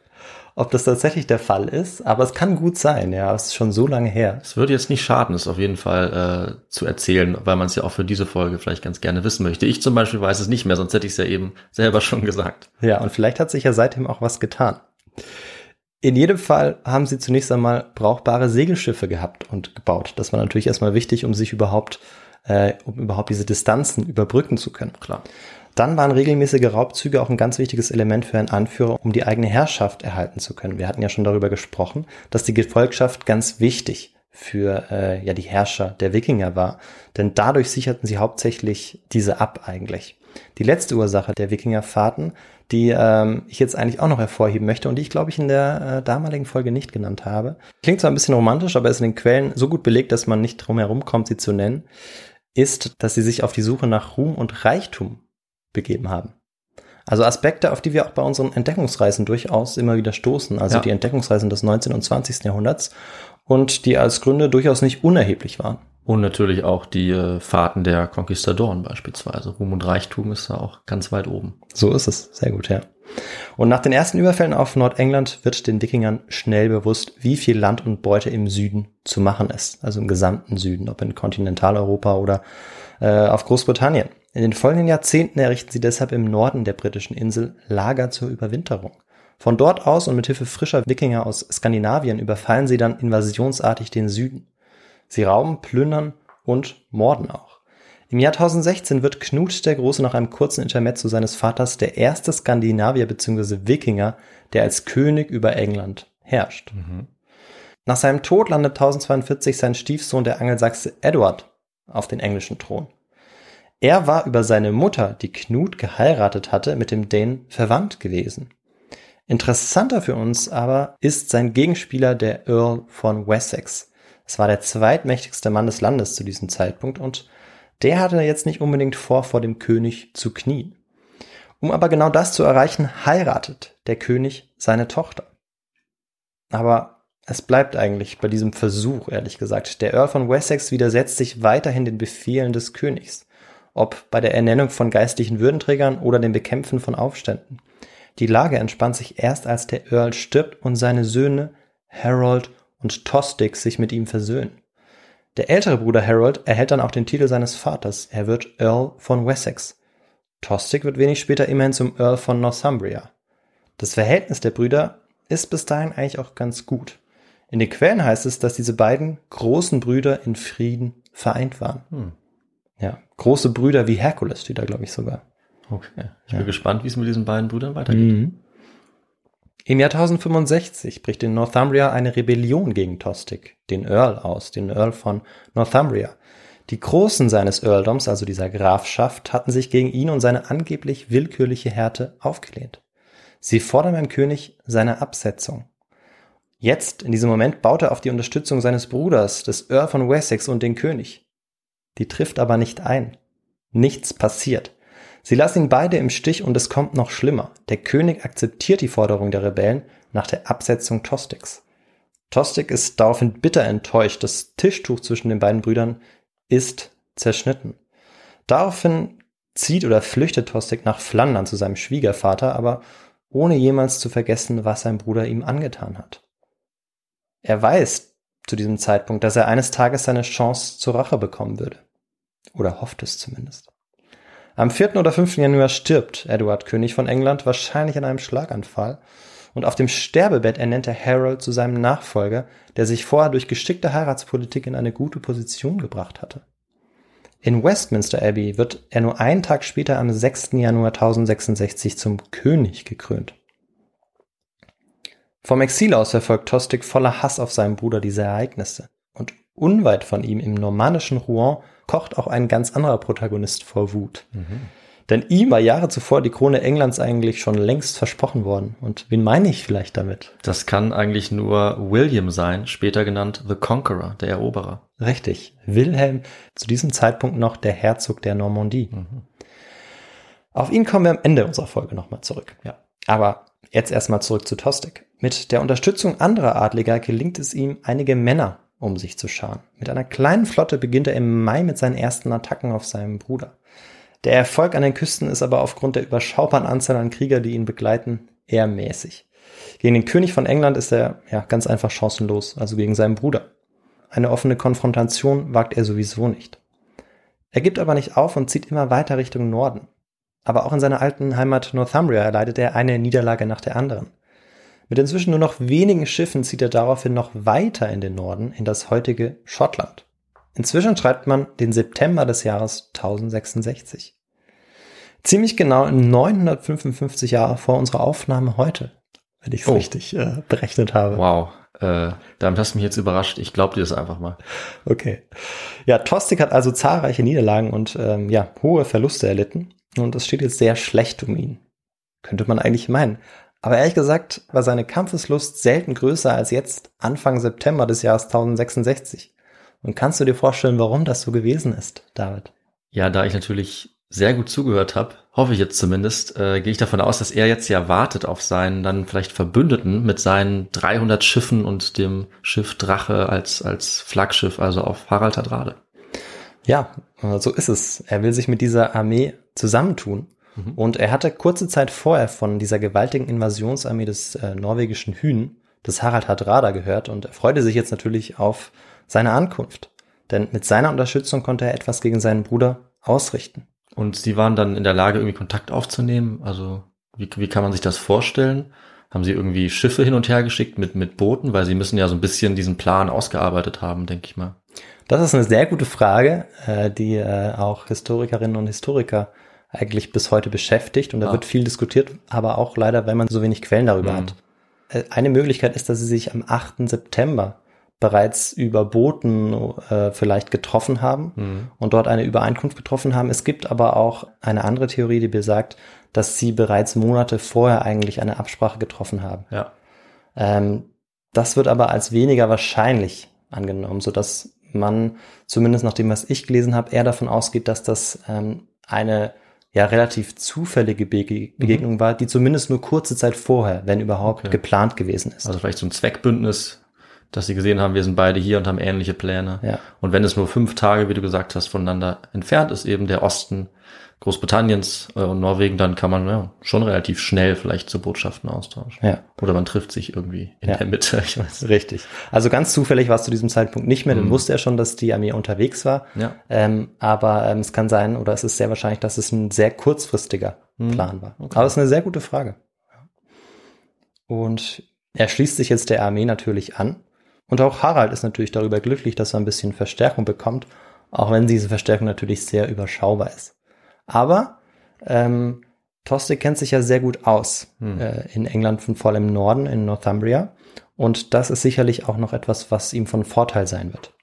ob das tatsächlich der Fall ist, aber es kann gut sein, ja, es ist schon so lange her. Es würde jetzt nicht schaden, es auf jeden Fall äh, zu erzählen, weil man es ja auch für diese Folge vielleicht ganz gerne wissen möchte. Ich zum Beispiel weiß es nicht mehr, sonst hätte ich es ja eben selber schon gesagt. Ja, und vielleicht hat sich ja seitdem auch was getan. In jedem Fall haben sie zunächst einmal brauchbare Segelschiffe gehabt und gebaut. Das war natürlich erstmal wichtig, um sich überhaupt, äh, um überhaupt diese Distanzen überbrücken zu können. Klar. Dann waren regelmäßige Raubzüge auch ein ganz wichtiges Element für einen Anführer, um die eigene Herrschaft erhalten zu können. Wir hatten ja schon darüber gesprochen, dass die Gefolgschaft ganz wichtig für äh, ja die Herrscher der Wikinger war, denn dadurch sicherten sie hauptsächlich diese ab eigentlich. Die letzte Ursache der Wikingerfahrten, die ähm, ich jetzt eigentlich auch noch hervorheben möchte und die ich glaube ich in der äh, damaligen Folge nicht genannt habe, klingt zwar ein bisschen romantisch, aber ist in den Quellen so gut belegt, dass man nicht drum herum kommt, sie zu nennen, ist, dass sie sich auf die Suche nach Ruhm und Reichtum begeben haben. Also Aspekte, auf die wir auch bei unseren Entdeckungsreisen durchaus immer wieder stoßen, also ja. die Entdeckungsreisen des 19. und 20. Jahrhunderts. und die als Gründe durchaus nicht unerheblich waren. Und natürlich auch die äh, Fahrten der Konquistadoren beispielsweise. Ruhm und Reichtum ist da auch ganz weit oben. So ist es. Sehr gut, ja. Und nach den ersten Überfällen auf Nordengland wird den Wikingern schnell bewusst, wie viel Land und Beute im Süden zu machen ist. Also im gesamten Süden, ob in Kontinentaleuropa oder äh, auf Großbritannien. In den folgenden Jahrzehnten errichten sie deshalb im Norden der britischen Insel Lager zur Überwinterung. Von dort aus und mit Hilfe frischer Wikinger aus Skandinavien überfallen sie dann invasionsartig den Süden. Sie rauben, plündern und morden auch. Im Jahr 1016 wird Knut der Große nach einem kurzen Intermezzo seines Vaters der erste Skandinavier bzw. Wikinger, der als König über England herrscht. Mhm. Nach seinem Tod landet 1042 sein Stiefsohn der Angelsachse Edward auf den englischen Thron. Er war über seine Mutter, die Knut geheiratet hatte, mit dem Dane verwandt gewesen. Interessanter für uns aber ist sein Gegenspieler, der Earl von Wessex. Es war der zweitmächtigste Mann des Landes zu diesem Zeitpunkt und der hatte jetzt nicht unbedingt vor, vor dem König zu knien. Um aber genau das zu erreichen, heiratet der König seine Tochter. Aber es bleibt eigentlich bei diesem Versuch, ehrlich gesagt. Der Earl von Wessex widersetzt sich weiterhin den Befehlen des Königs, ob bei der Ernennung von geistlichen Würdenträgern oder dem Bekämpfen von Aufständen. Die Lage entspannt sich erst, als der Earl stirbt und seine Söhne Harold und Tostig sich mit ihm versöhnen. Der ältere Bruder Harold erhält dann auch den Titel seines Vaters. Er wird Earl von Wessex. Tostig wird wenig später immerhin zum Earl von Northumbria. Das Verhältnis der Brüder ist bis dahin eigentlich auch ganz gut. In den Quellen heißt es, dass diese beiden großen Brüder in Frieden vereint waren. Hm. Ja, große Brüder wie Herkules steht da, glaube ich, sogar. Okay. Ich bin gespannt, wie es mit diesen beiden Brüdern weitergeht. Mhm. Im Jahr 1065 bricht in Northumbria eine Rebellion gegen Tostig, den Earl, aus, den Earl von Northumbria. Die Großen seines Earldoms, also dieser Grafschaft, hatten sich gegen ihn und seine angeblich willkürliche Härte aufgelehnt. Sie fordern beim König seine Absetzung. Jetzt, in diesem Moment, baut er auf die Unterstützung seines Bruders, des Earl von Wessex und den König. Die trifft aber nicht ein. Nichts passiert. Sie lassen ihn beide im Stich und es kommt noch schlimmer. Der König akzeptiert die Forderung der Rebellen nach der Absetzung Tostiks. Tostig ist daraufhin bitter enttäuscht. Das Tischtuch zwischen den beiden Brüdern ist zerschnitten. Daraufhin zieht oder flüchtet Tostig nach Flandern zu seinem Schwiegervater, aber ohne jemals zu vergessen, was sein Bruder ihm angetan hat. Er weiß zu diesem Zeitpunkt, dass er eines Tages seine Chance zur Rache bekommen würde. Oder hofft es zumindest. Am 4. oder 5. Januar stirbt Edward König von England wahrscheinlich an einem Schlaganfall und auf dem Sterbebett ernennt er Harold zu seinem Nachfolger, der sich vorher durch geschickte Heiratspolitik in eine gute Position gebracht hatte. In Westminster Abbey wird er nur einen Tag später am 6. Januar 1066 zum König gekrönt. Vom Exil aus verfolgt Tostig voller Hass auf seinen Bruder diese Ereignisse. Unweit von ihm im normannischen Rouen kocht auch ein ganz anderer Protagonist vor Wut. Mhm. Denn ihm war Jahre zuvor die Krone Englands eigentlich schon längst versprochen worden. Und wen meine ich vielleicht damit? Das kann eigentlich nur William sein, später genannt The Conqueror, der Eroberer. Richtig. Wilhelm, zu diesem Zeitpunkt noch der Herzog der Normandie. Mhm. Auf ihn kommen wir am Ende unserer Folge nochmal zurück. Ja. Aber jetzt erstmal zurück zu Tostig. Mit der Unterstützung anderer Adliger gelingt es ihm, einige Männer um sich zu scharen. Mit einer kleinen Flotte beginnt er im Mai mit seinen ersten Attacken auf seinen Bruder. Der Erfolg an den Küsten ist aber aufgrund der überschaubaren Anzahl an Krieger, die ihn begleiten, eher mäßig. Gegen den König von England ist er ja ganz einfach chancenlos, also gegen seinen Bruder. Eine offene Konfrontation wagt er sowieso nicht. Er gibt aber nicht auf und zieht immer weiter Richtung Norden. Aber auch in seiner alten Heimat Northumbria erleidet er eine Niederlage nach der anderen. Mit inzwischen nur noch wenigen Schiffen zieht er daraufhin noch weiter in den Norden, in das heutige Schottland. Inzwischen schreibt man den September des Jahres 1066. Ziemlich genau 955 Jahre vor unserer Aufnahme heute, wenn ich es oh. richtig äh, berechnet habe. Wow, äh, damit hast du mich jetzt überrascht. Ich glaube dir das einfach mal. Okay. Ja, Tostig hat also zahlreiche Niederlagen und ähm, ja, hohe Verluste erlitten. Und es steht jetzt sehr schlecht um ihn. Könnte man eigentlich meinen. Aber ehrlich gesagt war seine Kampfeslust selten größer als jetzt Anfang September des Jahres 1066. Und kannst du dir vorstellen, warum das so gewesen ist, David? Ja, da ich natürlich sehr gut zugehört habe, hoffe ich jetzt zumindest, äh, gehe ich davon aus, dass er jetzt ja wartet auf seinen dann vielleicht Verbündeten mit seinen 300 Schiffen und dem Schiff Drache als, als Flaggschiff, also auf Harald Hadrade. Ja, so ist es. Er will sich mit dieser Armee zusammentun. Mhm. Und er hatte kurze Zeit vorher von dieser gewaltigen Invasionsarmee des äh, norwegischen Hühn, des Harald Hardrada gehört und er freute sich jetzt natürlich auf seine Ankunft. Denn mit seiner Unterstützung konnte er etwas gegen seinen Bruder ausrichten. Und sie waren dann in der Lage, irgendwie Kontakt aufzunehmen? Also wie, wie kann man sich das vorstellen? Haben sie irgendwie Schiffe hin und her geschickt mit, mit Booten? Weil sie müssen ja so ein bisschen diesen Plan ausgearbeitet haben, denke ich mal. Das ist eine sehr gute Frage, äh, die äh, auch Historikerinnen und Historiker eigentlich bis heute beschäftigt. Und da ah. wird viel diskutiert, aber auch leider, wenn man so wenig Quellen darüber mhm. hat. Äh, eine Möglichkeit ist, dass sie sich am 8. September bereits über Booten äh, vielleicht getroffen haben mhm. und dort eine Übereinkunft getroffen haben. Es gibt aber auch eine andere Theorie, die besagt, dass sie bereits Monate vorher eigentlich eine Absprache getroffen haben. Ja. Ähm, das wird aber als weniger wahrscheinlich angenommen, so dass man zumindest nach dem, was ich gelesen habe, eher davon ausgeht, dass das ähm, eine ja relativ zufällige Bege mhm. Begegnung mhm. war, die zumindest nur kurze Zeit vorher, wenn überhaupt, okay. geplant gewesen ist. Also vielleicht so ein Zweckbündnis, dass sie gesehen haben, wir sind beide hier und haben ähnliche Pläne. Ja. Und wenn es nur fünf Tage, wie du gesagt hast, voneinander entfernt ist, eben der Osten Großbritanniens äh, und Norwegen, dann kann man ja schon relativ schnell vielleicht zu Botschaften austauschen. Ja. Oder man trifft sich irgendwie in ja. der Mitte. Ich weiß. Richtig. Also ganz zufällig war es zu diesem Zeitpunkt nicht mehr. Dann mhm. wusste er schon, dass die Armee unterwegs war. Ja. Ähm, aber ähm, es kann sein, oder es ist sehr wahrscheinlich, dass es ein sehr kurzfristiger mhm. Plan war. Okay. Aber es ist eine sehr gute Frage. Und er schließt sich jetzt der Armee natürlich an. Und auch Harald ist natürlich darüber glücklich, dass er ein bisschen Verstärkung bekommt, auch wenn diese Verstärkung natürlich sehr überschaubar ist. Aber ähm, Tostig kennt sich ja sehr gut aus hm. äh, in England, von vor allem im Norden, in Northumbria. Und das ist sicherlich auch noch etwas, was ihm von Vorteil sein wird.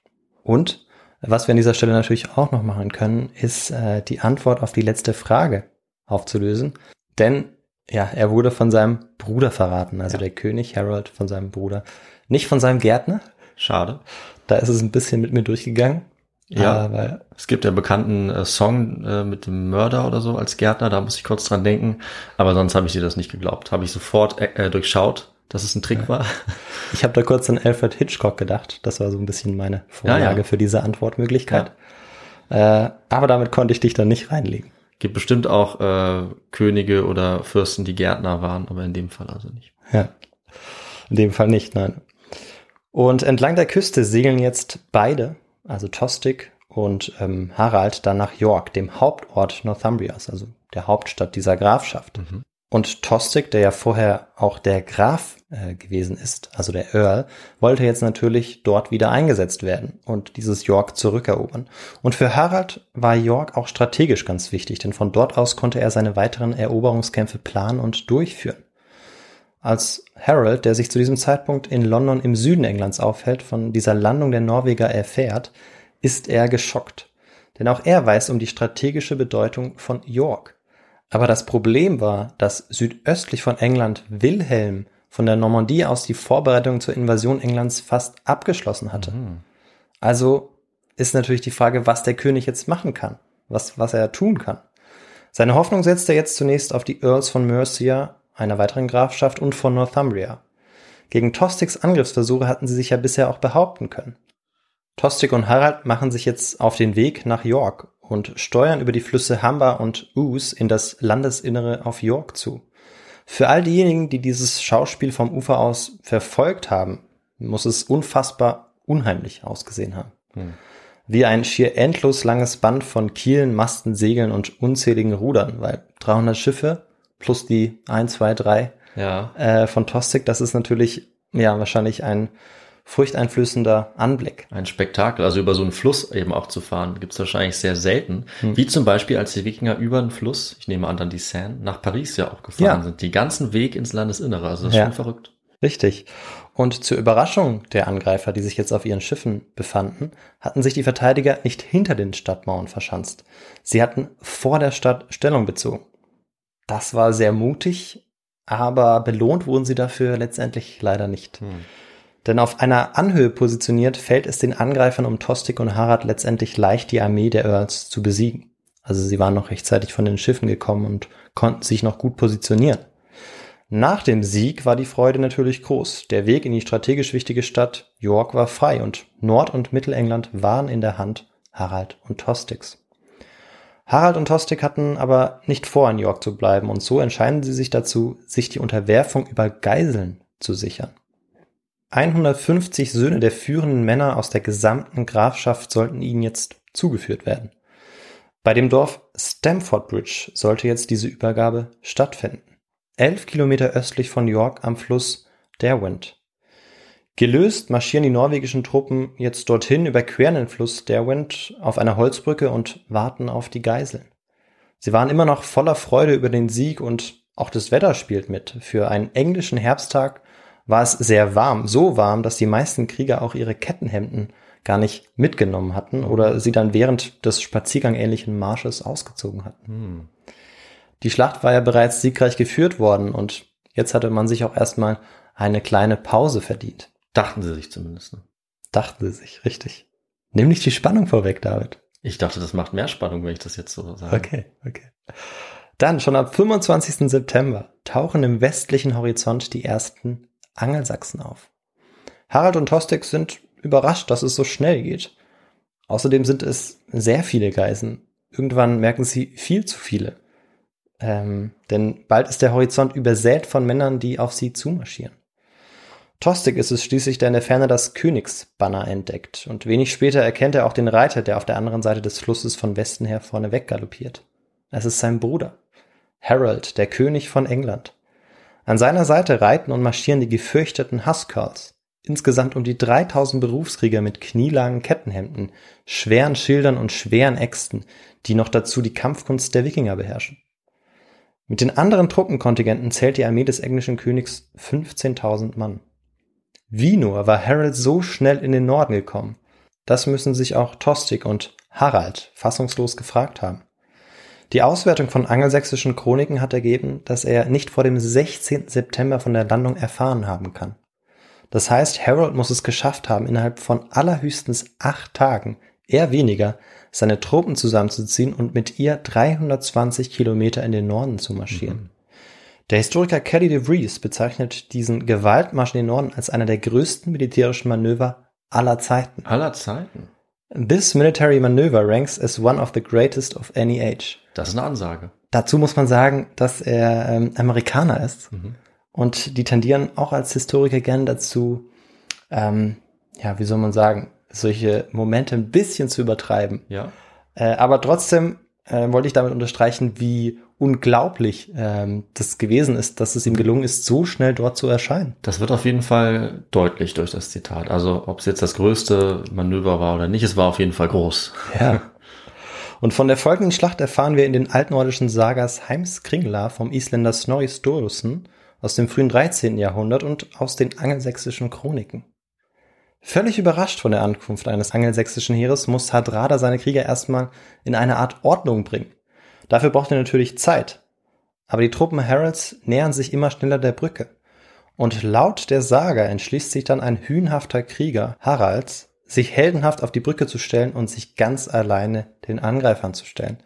Und was wir an dieser Stelle natürlich auch noch machen können, ist äh, die Antwort auf die letzte Frage aufzulösen. Denn ja, er wurde von seinem Bruder verraten, also ja. der König Harold von seinem Bruder. Nicht von seinem Gärtner. Schade. Da ist es ein bisschen mit mir durchgegangen. Ja, weil es gibt ja bekannten äh, Song äh, mit dem Mörder oder so als Gärtner, da muss ich kurz dran denken. Aber sonst habe ich dir das nicht geglaubt. Habe ich sofort äh, durchschaut, dass es ein Trick ja. war. Ich habe da kurz an Alfred Hitchcock gedacht. Das war so ein bisschen meine Vorlage ja, ja. für diese Antwortmöglichkeit. Äh, aber damit konnte ich dich dann nicht reinlegen. Gibt bestimmt auch äh, Könige oder Fürsten, die Gärtner waren, aber in dem Fall also nicht. Ja, in dem Fall nicht, nein. Und entlang der Küste segeln jetzt beide, also Tostig und ähm, Harald, dann nach York, dem Hauptort Northumbrias, also der Hauptstadt dieser Grafschaft. Mhm. Und Tostig, der ja vorher auch der Graf äh, gewesen ist, also der Earl, wollte jetzt natürlich dort wieder eingesetzt werden und dieses York zurückerobern. Und für Harald war York auch strategisch ganz wichtig, denn von dort aus konnte er seine weiteren Eroberungskämpfe planen und durchführen. Als Harold, der sich zu diesem Zeitpunkt in London im Süden Englands aufhält, von dieser Landung der Norweger erfährt, ist er geschockt. Denn auch er weiß um die strategische Bedeutung von York. Aber das Problem war, dass südöstlich von England Wilhelm von der Normandie aus die Vorbereitung zur Invasion Englands fast abgeschlossen hatte. Mhm. Also ist natürlich die Frage, was der König jetzt machen kann, was, was er tun kann. Seine Hoffnung setzt er jetzt zunächst auf die Earls von Mercia einer weiteren Grafschaft und von Northumbria. Gegen Tostigs Angriffsversuche hatten sie sich ja bisher auch behaupten können. Tostig und Harald machen sich jetzt auf den Weg nach York und steuern über die Flüsse Humber und Ouse in das Landesinnere auf York zu. Für all diejenigen, die dieses Schauspiel vom Ufer aus verfolgt haben, muss es unfassbar unheimlich ausgesehen haben. Hm. Wie ein schier endlos langes Band von Kielen, Masten, Segeln und unzähligen Rudern, weil 300 Schiffe plus die 1, 2, 3 ja. äh, von Tostig, das ist natürlich ja wahrscheinlich ein furchteinflößender Anblick. Ein Spektakel, also über so einen Fluss eben auch zu fahren, gibt es wahrscheinlich sehr selten. Hm. Wie zum Beispiel, als die Wikinger über einen Fluss, ich nehme an dann die Seine, nach Paris ja auch gefahren ja. sind. Die ganzen Weg ins Landesinnere, also das ist ja. schon verrückt. Richtig. Und zur Überraschung der Angreifer, die sich jetzt auf ihren Schiffen befanden, hatten sich die Verteidiger nicht hinter den Stadtmauern verschanzt. Sie hatten vor der Stadt Stellung bezogen. Das war sehr mutig, aber belohnt wurden sie dafür letztendlich leider nicht. Hm. Denn auf einer Anhöhe positioniert fällt es den Angreifern um Tostig und Harad letztendlich leicht, die Armee der Earls zu besiegen. Also sie waren noch rechtzeitig von den Schiffen gekommen und konnten sich noch gut positionieren. Nach dem Sieg war die Freude natürlich groß. Der Weg in die strategisch wichtige Stadt York war frei und Nord- und Mittelengland waren in der Hand Harald und Tostigs. Harald und Tostig hatten aber nicht vor, in York zu bleiben und so entscheiden sie sich dazu, sich die Unterwerfung über Geiseln zu sichern. 150 Söhne der führenden Männer aus der gesamten Grafschaft sollten ihnen jetzt zugeführt werden. Bei dem Dorf Stamford Bridge sollte jetzt diese Übergabe stattfinden elf Kilometer östlich von York am Fluss Derwent. Gelöst marschieren die norwegischen Truppen jetzt dorthin, überqueren den Fluss Derwent auf einer Holzbrücke und warten auf die Geiseln. Sie waren immer noch voller Freude über den Sieg und auch das Wetter spielt mit. Für einen englischen Herbsttag war es sehr warm, so warm, dass die meisten Krieger auch ihre Kettenhemden gar nicht mitgenommen hatten oder sie dann während des Spaziergang ähnlichen Marsches ausgezogen hatten. Hm. Die Schlacht war ja bereits siegreich geführt worden und jetzt hatte man sich auch erstmal eine kleine Pause verdient. Dachten sie sich zumindest. Ne? Dachten sie sich, richtig. Nimm nicht die Spannung vorweg, David. Ich dachte, das macht mehr Spannung, wenn ich das jetzt so sage. Okay, okay. Dann, schon ab 25. September tauchen im westlichen Horizont die ersten Angelsachsen auf. Harald und Tostig sind überrascht, dass es so schnell geht. Außerdem sind es sehr viele Geisen. Irgendwann merken sie viel zu viele. Ähm, denn bald ist der Horizont übersät von Männern, die auf sie zumarschieren. Tostig ist es schließlich, der in der Ferne das Königsbanner entdeckt und wenig später erkennt er auch den Reiter, der auf der anderen Seite des Flusses von Westen her vorne weggaloppiert. Es ist sein Bruder, Harold, der König von England. An seiner Seite reiten und marschieren die gefürchteten Huskarls, insgesamt um die 3000 Berufskrieger mit knielangen Kettenhemden, schweren Schildern und schweren Äxten, die noch dazu die Kampfkunst der Wikinger beherrschen. Mit den anderen Truppenkontingenten zählt die Armee des englischen Königs 15.000 Mann. Wie nur war Harold so schnell in den Norden gekommen? Das müssen sich auch Tostig und Harald fassungslos gefragt haben. Die Auswertung von angelsächsischen Chroniken hat ergeben, dass er nicht vor dem 16. September von der Landung erfahren haben kann. Das heißt, Harold muss es geschafft haben, innerhalb von allerhöchstens acht Tagen, eher weniger, seine Truppen zusammenzuziehen und mit ihr 320 Kilometer in den Norden zu marschieren. Mhm. Der Historiker Kelly de Vries bezeichnet diesen Gewaltmarsch in den Norden als einer der größten militärischen Manöver aller Zeiten. Aller Zeiten? This military maneuver ranks as one of the greatest of any age. Das ist eine Ansage. Dazu muss man sagen, dass er ähm, Amerikaner ist. Mhm. Und die tendieren auch als Historiker gern dazu, ähm, ja, wie soll man sagen, solche Momente ein bisschen zu übertreiben. Ja. Äh, aber trotzdem äh, wollte ich damit unterstreichen, wie unglaublich ähm, das gewesen ist, dass es ihm gelungen ist, so schnell dort zu erscheinen. Das wird auf jeden Fall deutlich durch das Zitat. Also ob es jetzt das größte Manöver war oder nicht, es war auf jeden Fall groß. Ja. Und von der folgenden Schlacht erfahren wir in den altnordischen Sagas Heimskringla vom Isländer Snorri Sturluson aus dem frühen 13. Jahrhundert und aus den angelsächsischen Chroniken. Völlig überrascht von der Ankunft eines angelsächsischen Heeres muss Hadrada seine Krieger erstmal in eine Art Ordnung bringen. Dafür braucht er natürlich Zeit. Aber die Truppen Haralds nähern sich immer schneller der Brücke. Und laut der Saga entschließt sich dann ein hühnhafter Krieger Haralds, sich heldenhaft auf die Brücke zu stellen und sich ganz alleine den Angreifern zu stellen.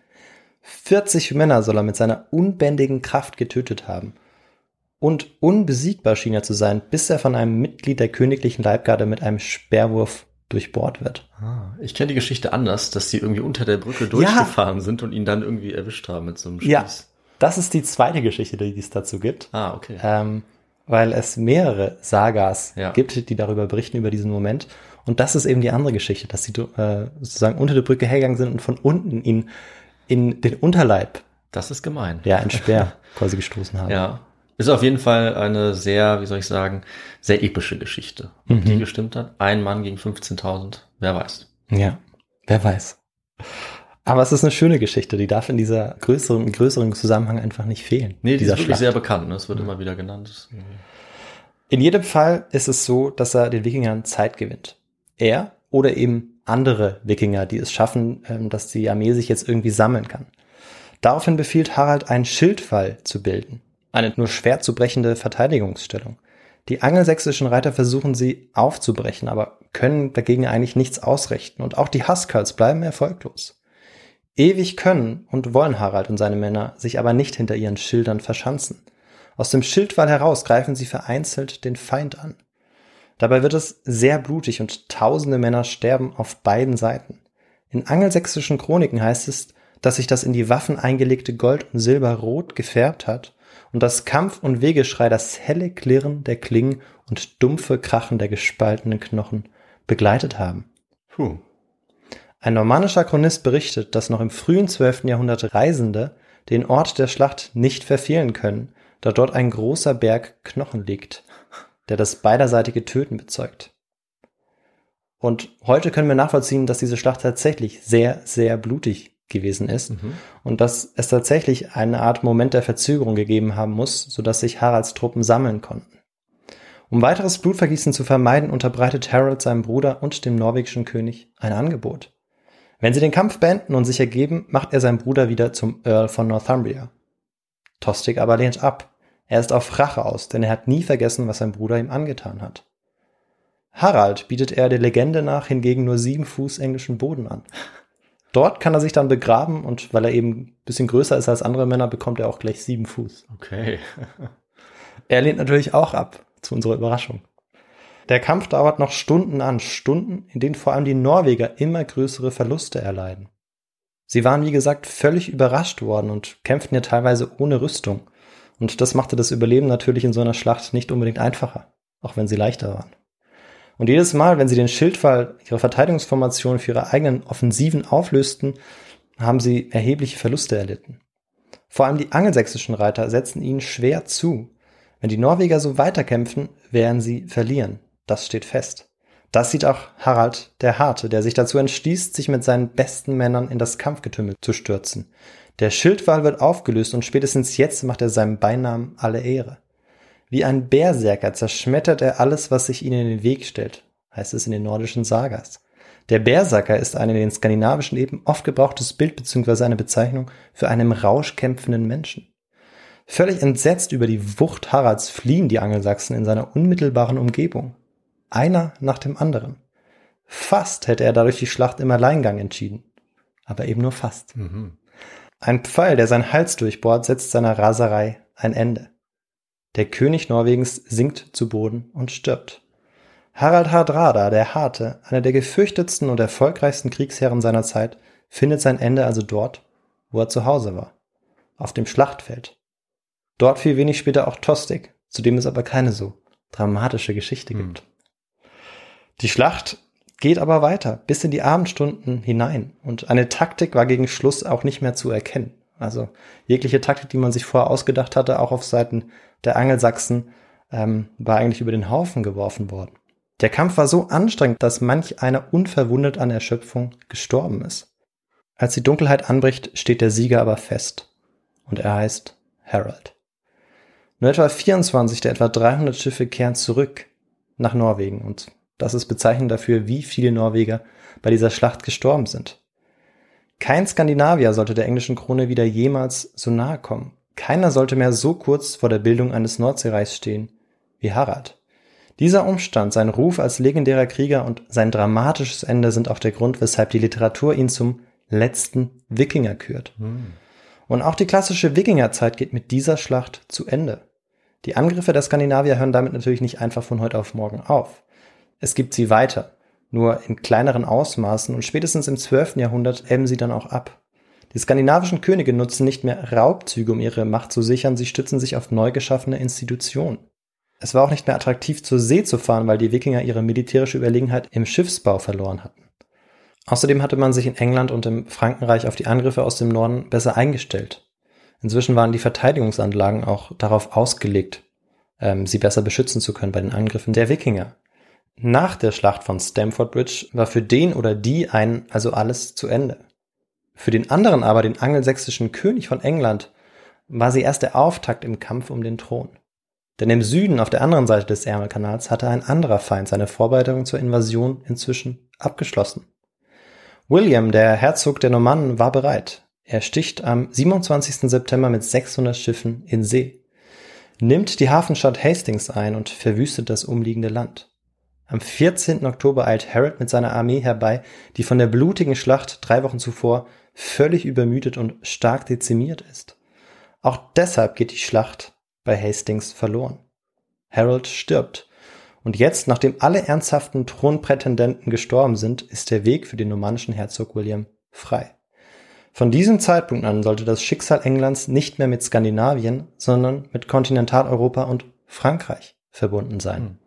40 Männer soll er mit seiner unbändigen Kraft getötet haben – und unbesiegbar schien er zu sein, bis er von einem Mitglied der königlichen Leibgarde mit einem Speerwurf durchbohrt wird. Ah, ich kenne die Geschichte anders, dass sie irgendwie unter der Brücke durchgefahren ja. sind und ihn dann irgendwie erwischt haben mit so einem Spieß. Ja, das ist die zweite Geschichte, die es dazu gibt. Ah, okay. Ähm, weil es mehrere Sagas ja. gibt, die darüber berichten, über diesen Moment. Und das ist eben die andere Geschichte, dass sie äh, sozusagen unter der Brücke hergegangen sind und von unten ihn in den Unterleib. Das ist gemein. Ja, ein Speer quasi gestoßen haben. Ja, ist auf jeden Fall eine sehr, wie soll ich sagen, sehr epische Geschichte, mhm. die gestimmt hat. Ein Mann gegen 15.000, wer weiß. Ja, wer weiß. Aber es ist eine schöne Geschichte, die darf in dieser größeren, größeren Zusammenhang einfach nicht fehlen. Nee, die ist wirklich Schlacht. sehr bekannt, ne? es wird mhm. immer wieder genannt. In jedem Fall ist es so, dass er den Wikingern Zeit gewinnt. Er oder eben andere Wikinger, die es schaffen, ähm, dass die Armee sich jetzt irgendwie sammeln kann. Daraufhin befiehlt Harald, einen Schildwall zu bilden eine nur schwer zu brechende Verteidigungsstellung. Die angelsächsischen Reiter versuchen sie aufzubrechen, aber können dagegen eigentlich nichts ausrichten und auch die Huskarls bleiben erfolglos. Ewig können und wollen Harald und seine Männer sich aber nicht hinter ihren Schildern verschanzen. Aus dem Schildwall heraus greifen sie vereinzelt den Feind an. Dabei wird es sehr blutig und tausende Männer sterben auf beiden Seiten. In angelsächsischen Chroniken heißt es, dass sich das in die Waffen eingelegte Gold und Silber rot gefärbt hat und das Kampf- und Wegeschrei das helle Klirren der Klingen und dumpfe Krachen der gespaltenen Knochen begleitet haben. Puh. Ein normannischer Chronist berichtet, dass noch im frühen 12. Jahrhundert Reisende den Ort der Schlacht nicht verfehlen können, da dort ein großer Berg Knochen liegt, der das beiderseitige Töten bezeugt. Und heute können wir nachvollziehen, dass diese Schlacht tatsächlich sehr, sehr blutig gewesen ist mhm. und dass es tatsächlich eine Art Moment der Verzögerung gegeben haben muss, sodass sich Haralds Truppen sammeln konnten. Um weiteres Blutvergießen zu vermeiden, unterbreitet Harold seinem Bruder und dem norwegischen König ein Angebot. Wenn sie den Kampf beenden und sich ergeben, macht er seinen Bruder wieder zum Earl von Northumbria. Tostig aber lehnt ab. Er ist auf Rache aus, denn er hat nie vergessen, was sein Bruder ihm angetan hat. Harald bietet er der Legende nach hingegen nur sieben Fuß englischen Boden an. Dort kann er sich dann begraben und weil er eben ein bisschen größer ist als andere Männer, bekommt er auch gleich sieben Fuß. Okay. er lehnt natürlich auch ab, zu unserer Überraschung. Der Kampf dauert noch Stunden an, Stunden, in denen vor allem die Norweger immer größere Verluste erleiden. Sie waren, wie gesagt, völlig überrascht worden und kämpften ja teilweise ohne Rüstung. Und das machte das Überleben natürlich in so einer Schlacht nicht unbedingt einfacher, auch wenn sie leichter waren. Und jedes Mal, wenn sie den Schildfall, ihre Verteidigungsformation für ihre eigenen Offensiven auflösten, haben sie erhebliche Verluste erlitten. Vor allem die angelsächsischen Reiter setzen ihnen schwer zu. Wenn die Norweger so weiterkämpfen, werden sie verlieren. Das steht fest. Das sieht auch Harald der Harte, der sich dazu entschließt, sich mit seinen besten Männern in das Kampfgetümmel zu stürzen. Der Schildwall wird aufgelöst und spätestens jetzt macht er seinem Beinamen alle Ehre. Wie ein Berserker zerschmettert er alles, was sich ihnen in den Weg stellt, heißt es in den nordischen Sagas. Der Berserker ist ein in den skandinavischen Epen oft gebrauchtes Bild bzw. eine Bezeichnung für einen im Rausch kämpfenden Menschen. Völlig entsetzt über die Wucht Haralds fliehen die Angelsachsen in seiner unmittelbaren Umgebung. Einer nach dem anderen. Fast hätte er dadurch die Schlacht im Alleingang entschieden. Aber eben nur fast. Mhm. Ein Pfeil, der seinen Hals durchbohrt, setzt seiner Raserei ein Ende. Der König Norwegens sinkt zu Boden und stirbt. Harald Hardrada, der Harte, einer der gefürchtetsten und erfolgreichsten Kriegsherren seiner Zeit, findet sein Ende also dort, wo er zu Hause war. Auf dem Schlachtfeld. Dort fiel wenig später auch Tostig, zu dem es aber keine so dramatische Geschichte hm. gibt. Die Schlacht geht aber weiter, bis in die Abendstunden hinein, und eine Taktik war gegen Schluss auch nicht mehr zu erkennen. Also jegliche Taktik, die man sich vorher ausgedacht hatte, auch auf Seiten der Angelsachsen, ähm, war eigentlich über den Haufen geworfen worden. Der Kampf war so anstrengend, dass manch einer unverwundet an Erschöpfung gestorben ist. Als die Dunkelheit anbricht, steht der Sieger aber fest. Und er heißt Harold. Nur etwa 24 der etwa 300 Schiffe kehren zurück nach Norwegen und das ist bezeichnend dafür, wie viele Norweger bei dieser Schlacht gestorben sind. Kein Skandinavier sollte der englischen Krone wieder jemals so nahe kommen. Keiner sollte mehr so kurz vor der Bildung eines Nordseereichs stehen wie Harald. Dieser Umstand, sein Ruf als legendärer Krieger und sein dramatisches Ende sind auch der Grund, weshalb die Literatur ihn zum letzten Wikinger kürt. Hm. Und auch die klassische Wikingerzeit geht mit dieser Schlacht zu Ende. Die Angriffe der Skandinavier hören damit natürlich nicht einfach von heute auf morgen auf. Es gibt sie weiter nur in kleineren Ausmaßen und spätestens im 12. Jahrhundert ebben sie dann auch ab. Die skandinavischen Könige nutzen nicht mehr Raubzüge, um ihre Macht zu sichern, sie stützen sich auf neu geschaffene Institutionen. Es war auch nicht mehr attraktiv zur See zu fahren, weil die Wikinger ihre militärische Überlegenheit im Schiffsbau verloren hatten. Außerdem hatte man sich in England und im Frankenreich auf die Angriffe aus dem Norden besser eingestellt. Inzwischen waren die Verteidigungsanlagen auch darauf ausgelegt, ähm, sie besser beschützen zu können bei den Angriffen der Wikinger. Nach der Schlacht von Stamford Bridge war für den oder die ein also alles zu Ende. Für den anderen aber, den angelsächsischen König von England, war sie erst der Auftakt im Kampf um den Thron. Denn im Süden, auf der anderen Seite des Ärmelkanals, hatte ein anderer Feind seine Vorbereitung zur Invasion inzwischen abgeschlossen. William, der Herzog der Normannen, war bereit. Er sticht am 27. September mit 600 Schiffen in See, nimmt die Hafenstadt Hastings ein und verwüstet das umliegende Land. Am 14. Oktober eilt Harold mit seiner Armee herbei, die von der blutigen Schlacht drei Wochen zuvor völlig übermüdet und stark dezimiert ist. Auch deshalb geht die Schlacht bei Hastings verloren. Harold stirbt. Und jetzt, nachdem alle ernsthaften Thronprätendenten gestorben sind, ist der Weg für den normannischen Herzog William frei. Von diesem Zeitpunkt an sollte das Schicksal Englands nicht mehr mit Skandinavien, sondern mit Kontinentaleuropa und Frankreich verbunden sein. Mhm.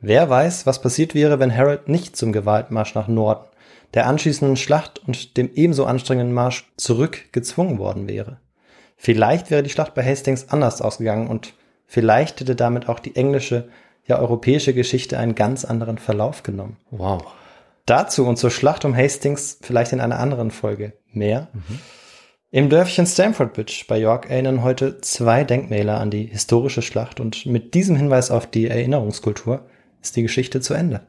Wer weiß, was passiert wäre, wenn Harold nicht zum Gewaltmarsch nach Norden, der anschließenden Schlacht und dem ebenso anstrengenden Marsch zurück gezwungen worden wäre. Vielleicht wäre die Schlacht bei Hastings anders ausgegangen und vielleicht hätte damit auch die englische, ja europäische Geschichte einen ganz anderen Verlauf genommen. Wow. Dazu und zur Schlacht um Hastings vielleicht in einer anderen Folge mehr. Mhm. Im Dörfchen Stamford Bridge bei York erinnern heute zwei Denkmäler an die historische Schlacht und mit diesem Hinweis auf die Erinnerungskultur ist die Geschichte zu Ende.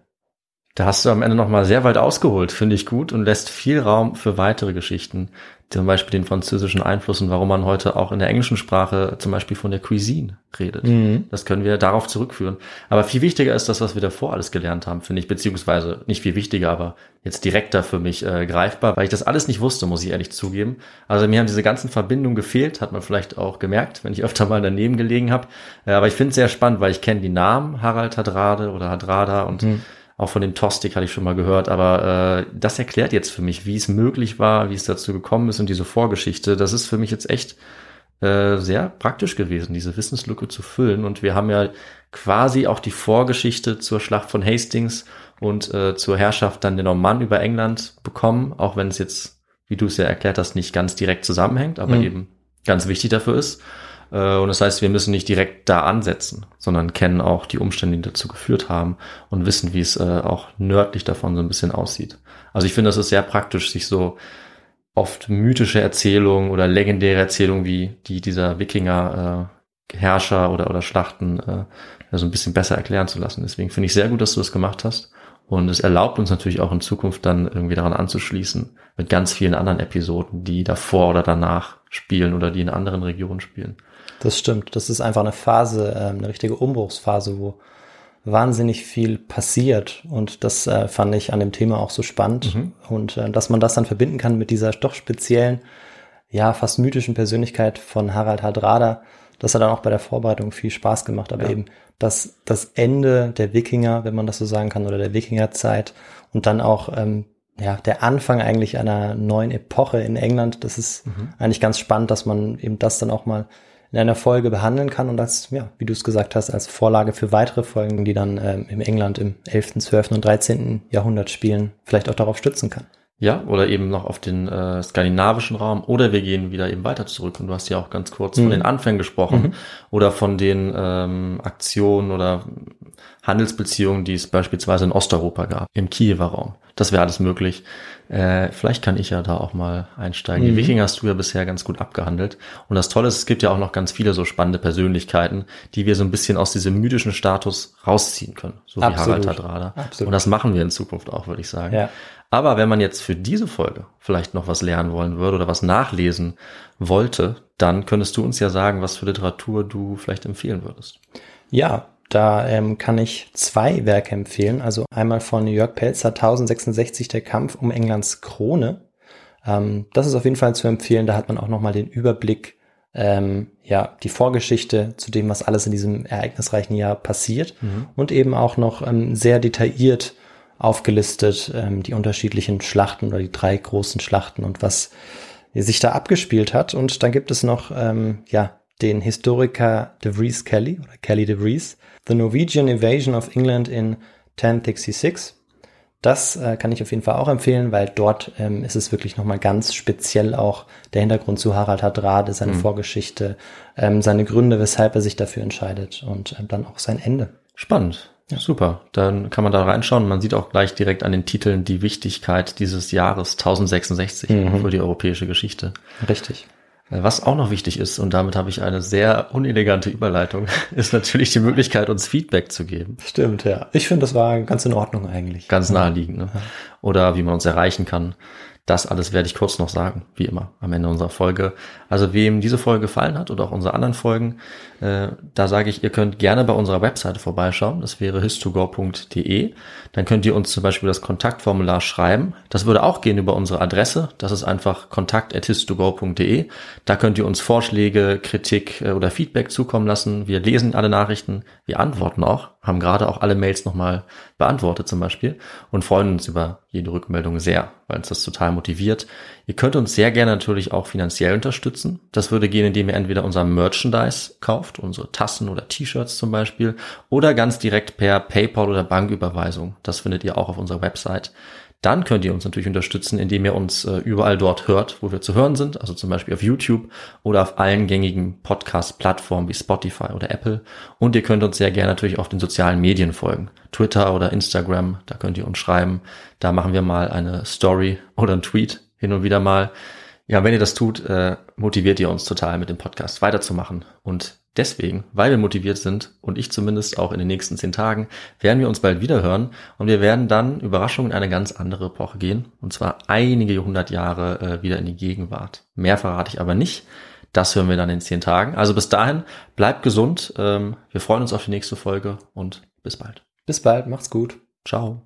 Da hast du am Ende nochmal sehr weit ausgeholt, finde ich gut und lässt viel Raum für weitere Geschichten. Zum Beispiel den französischen Einfluss und warum man heute auch in der englischen Sprache zum Beispiel von der Cuisine redet. Mhm. Das können wir darauf zurückführen. Aber viel wichtiger ist das, was wir davor alles gelernt haben, finde ich, beziehungsweise nicht viel wichtiger, aber jetzt direkter für mich äh, greifbar, weil ich das alles nicht wusste, muss ich ehrlich zugeben. Also mir haben diese ganzen Verbindungen gefehlt, hat man vielleicht auch gemerkt, wenn ich öfter mal daneben gelegen habe. Äh, aber ich finde es sehr spannend, weil ich kenne die Namen Harald Hadrade oder Hadrada und mhm auch von dem Tostik hatte ich schon mal gehört, aber äh, das erklärt jetzt für mich, wie es möglich war, wie es dazu gekommen ist und diese Vorgeschichte. Das ist für mich jetzt echt äh, sehr praktisch gewesen, diese Wissenslücke zu füllen. Und wir haben ja quasi auch die Vorgeschichte zur Schlacht von Hastings und äh, zur Herrschaft dann der Normannen über England bekommen, auch wenn es jetzt, wie du es ja erklärt hast, nicht ganz direkt zusammenhängt, aber mhm. eben ganz wichtig dafür ist. Äh, und das heißt, wir müssen nicht direkt da ansetzen, sondern kennen auch die Umstände, die dazu geführt haben und wissen, wie es äh, auch nördlich davon so ein bisschen aussieht. Also ich finde, das ist sehr praktisch, sich so oft mythische Erzählungen oder legendäre Erzählungen wie die dieser Wikinger äh, Herrscher oder, oder Schlachten äh, so ein bisschen besser erklären zu lassen. Deswegen finde ich sehr gut, dass du das gemacht hast. Und es erlaubt uns natürlich auch in Zukunft dann irgendwie daran anzuschließen mit ganz vielen anderen Episoden, die davor oder danach spielen oder die in anderen Regionen spielen. Das stimmt. Das ist einfach eine Phase, ähm, eine richtige Umbruchsphase, wo wahnsinnig viel passiert. Und das äh, fand ich an dem Thema auch so spannend. Mhm. Und äh, dass man das dann verbinden kann mit dieser doch speziellen, ja, fast mythischen Persönlichkeit von Harald Hardrada, das hat dann auch bei der Vorbereitung viel Spaß gemacht. Aber ja. eben das, das Ende der Wikinger, wenn man das so sagen kann, oder der Wikingerzeit und dann auch ähm, ja, der Anfang eigentlich einer neuen Epoche in England. Das ist mhm. eigentlich ganz spannend, dass man eben das dann auch mal in einer Folge behandeln kann und als, ja, wie du es gesagt hast, als Vorlage für weitere Folgen, die dann ähm, im England im 11., 12. und 13. Jahrhundert spielen, vielleicht auch darauf stützen kann. Ja, oder eben noch auf den äh, skandinavischen Raum oder wir gehen wieder eben weiter zurück. Und du hast ja auch ganz kurz mhm. von den Anfängen gesprochen mhm. oder von den ähm, Aktionen oder Handelsbeziehungen, die es beispielsweise in Osteuropa gab, im Kiewer Raum. Das wäre alles möglich. Äh, vielleicht kann ich ja da auch mal einsteigen. Mhm. Die Wikinger hast du ja bisher ganz gut abgehandelt. Und das Tolle ist, es gibt ja auch noch ganz viele so spannende Persönlichkeiten, die wir so ein bisschen aus diesem mythischen Status rausziehen können. So wie Absolut. Harald Hadrada. Absolut. Und das machen wir in Zukunft auch, würde ich sagen. Ja. Aber wenn man jetzt für diese Folge vielleicht noch was lernen wollen würde oder was nachlesen wollte, dann könntest du uns ja sagen, was für Literatur du vielleicht empfehlen würdest. Ja, da ähm, kann ich zwei Werke empfehlen. Also einmal von Jörg Pelzer 1066 der Kampf um Englands Krone. Ähm, das ist auf jeden Fall zu empfehlen. Da hat man auch nochmal den Überblick, ähm, ja, die Vorgeschichte zu dem, was alles in diesem ereignisreichen Jahr passiert mhm. und eben auch noch ähm, sehr detailliert aufgelistet ähm, die unterschiedlichen Schlachten oder die drei großen Schlachten und was sich da abgespielt hat. Und dann gibt es noch, ähm, ja, den Historiker De Vries Kelly oder Kelly De Vries, The Norwegian Invasion of England in 1066. Das äh, kann ich auf jeden Fall auch empfehlen, weil dort ähm, ist es wirklich nochmal ganz speziell auch der Hintergrund zu Harald Hardrade, seine mhm. Vorgeschichte, ähm, seine Gründe, weshalb er sich dafür entscheidet und ähm, dann auch sein Ende. Spannend. Ja. Super. Dann kann man da reinschauen. Man sieht auch gleich direkt an den Titeln die Wichtigkeit dieses Jahres 1066 mhm. für die europäische Geschichte. Richtig. Was auch noch wichtig ist, und damit habe ich eine sehr unelegante Überleitung, ist natürlich die Möglichkeit, uns Feedback zu geben. Stimmt, ja. Ich finde, das war ganz in Ordnung eigentlich. Ganz naheliegend. Ne? Oder wie man uns erreichen kann. Das alles werde ich kurz noch sagen, wie immer, am Ende unserer Folge. Also wem diese Folge gefallen hat oder auch unsere anderen Folgen, äh, da sage ich, ihr könnt gerne bei unserer Webseite vorbeischauen. Das wäre histogor.de. Dann könnt ihr uns zum Beispiel das Kontaktformular schreiben. Das würde auch gehen über unsere Adresse. Das ist einfach kontakt.histogor.de. Da könnt ihr uns Vorschläge, Kritik äh, oder Feedback zukommen lassen. Wir lesen alle Nachrichten, wir antworten auch, haben gerade auch alle Mails nochmal beantwortet zum Beispiel und freuen uns über jede Rückmeldung sehr, weil uns das total motiviert. Ihr könnt uns sehr gerne natürlich auch finanziell unterstützen. Das würde gehen, indem ihr entweder unser Merchandise kauft, unsere Tassen oder T-Shirts zum Beispiel, oder ganz direkt per PayPal oder Banküberweisung. Das findet ihr auch auf unserer Website. Dann könnt ihr uns natürlich unterstützen, indem ihr uns äh, überall dort hört, wo wir zu hören sind, also zum Beispiel auf YouTube oder auf allen gängigen Podcast-Plattformen wie Spotify oder Apple. Und ihr könnt uns sehr gerne natürlich auf den sozialen Medien folgen. Twitter oder Instagram, da könnt ihr uns schreiben. Da machen wir mal eine Story oder einen Tweet hin und wieder mal. Ja, wenn ihr das tut, äh, motiviert ihr uns total mit dem Podcast weiterzumachen. Und deswegen, weil wir motiviert sind und ich zumindest auch in den nächsten zehn Tagen, werden wir uns bald wieder hören und wir werden dann Überraschung in eine ganz andere Epoche gehen. Und zwar einige hundert Jahre äh, wieder in die Gegenwart. Mehr verrate ich aber nicht. Das hören wir dann in zehn Tagen. Also bis dahin, bleibt gesund. Ähm, wir freuen uns auf die nächste Folge und bis bald. Bis bald, macht's gut. Ciao.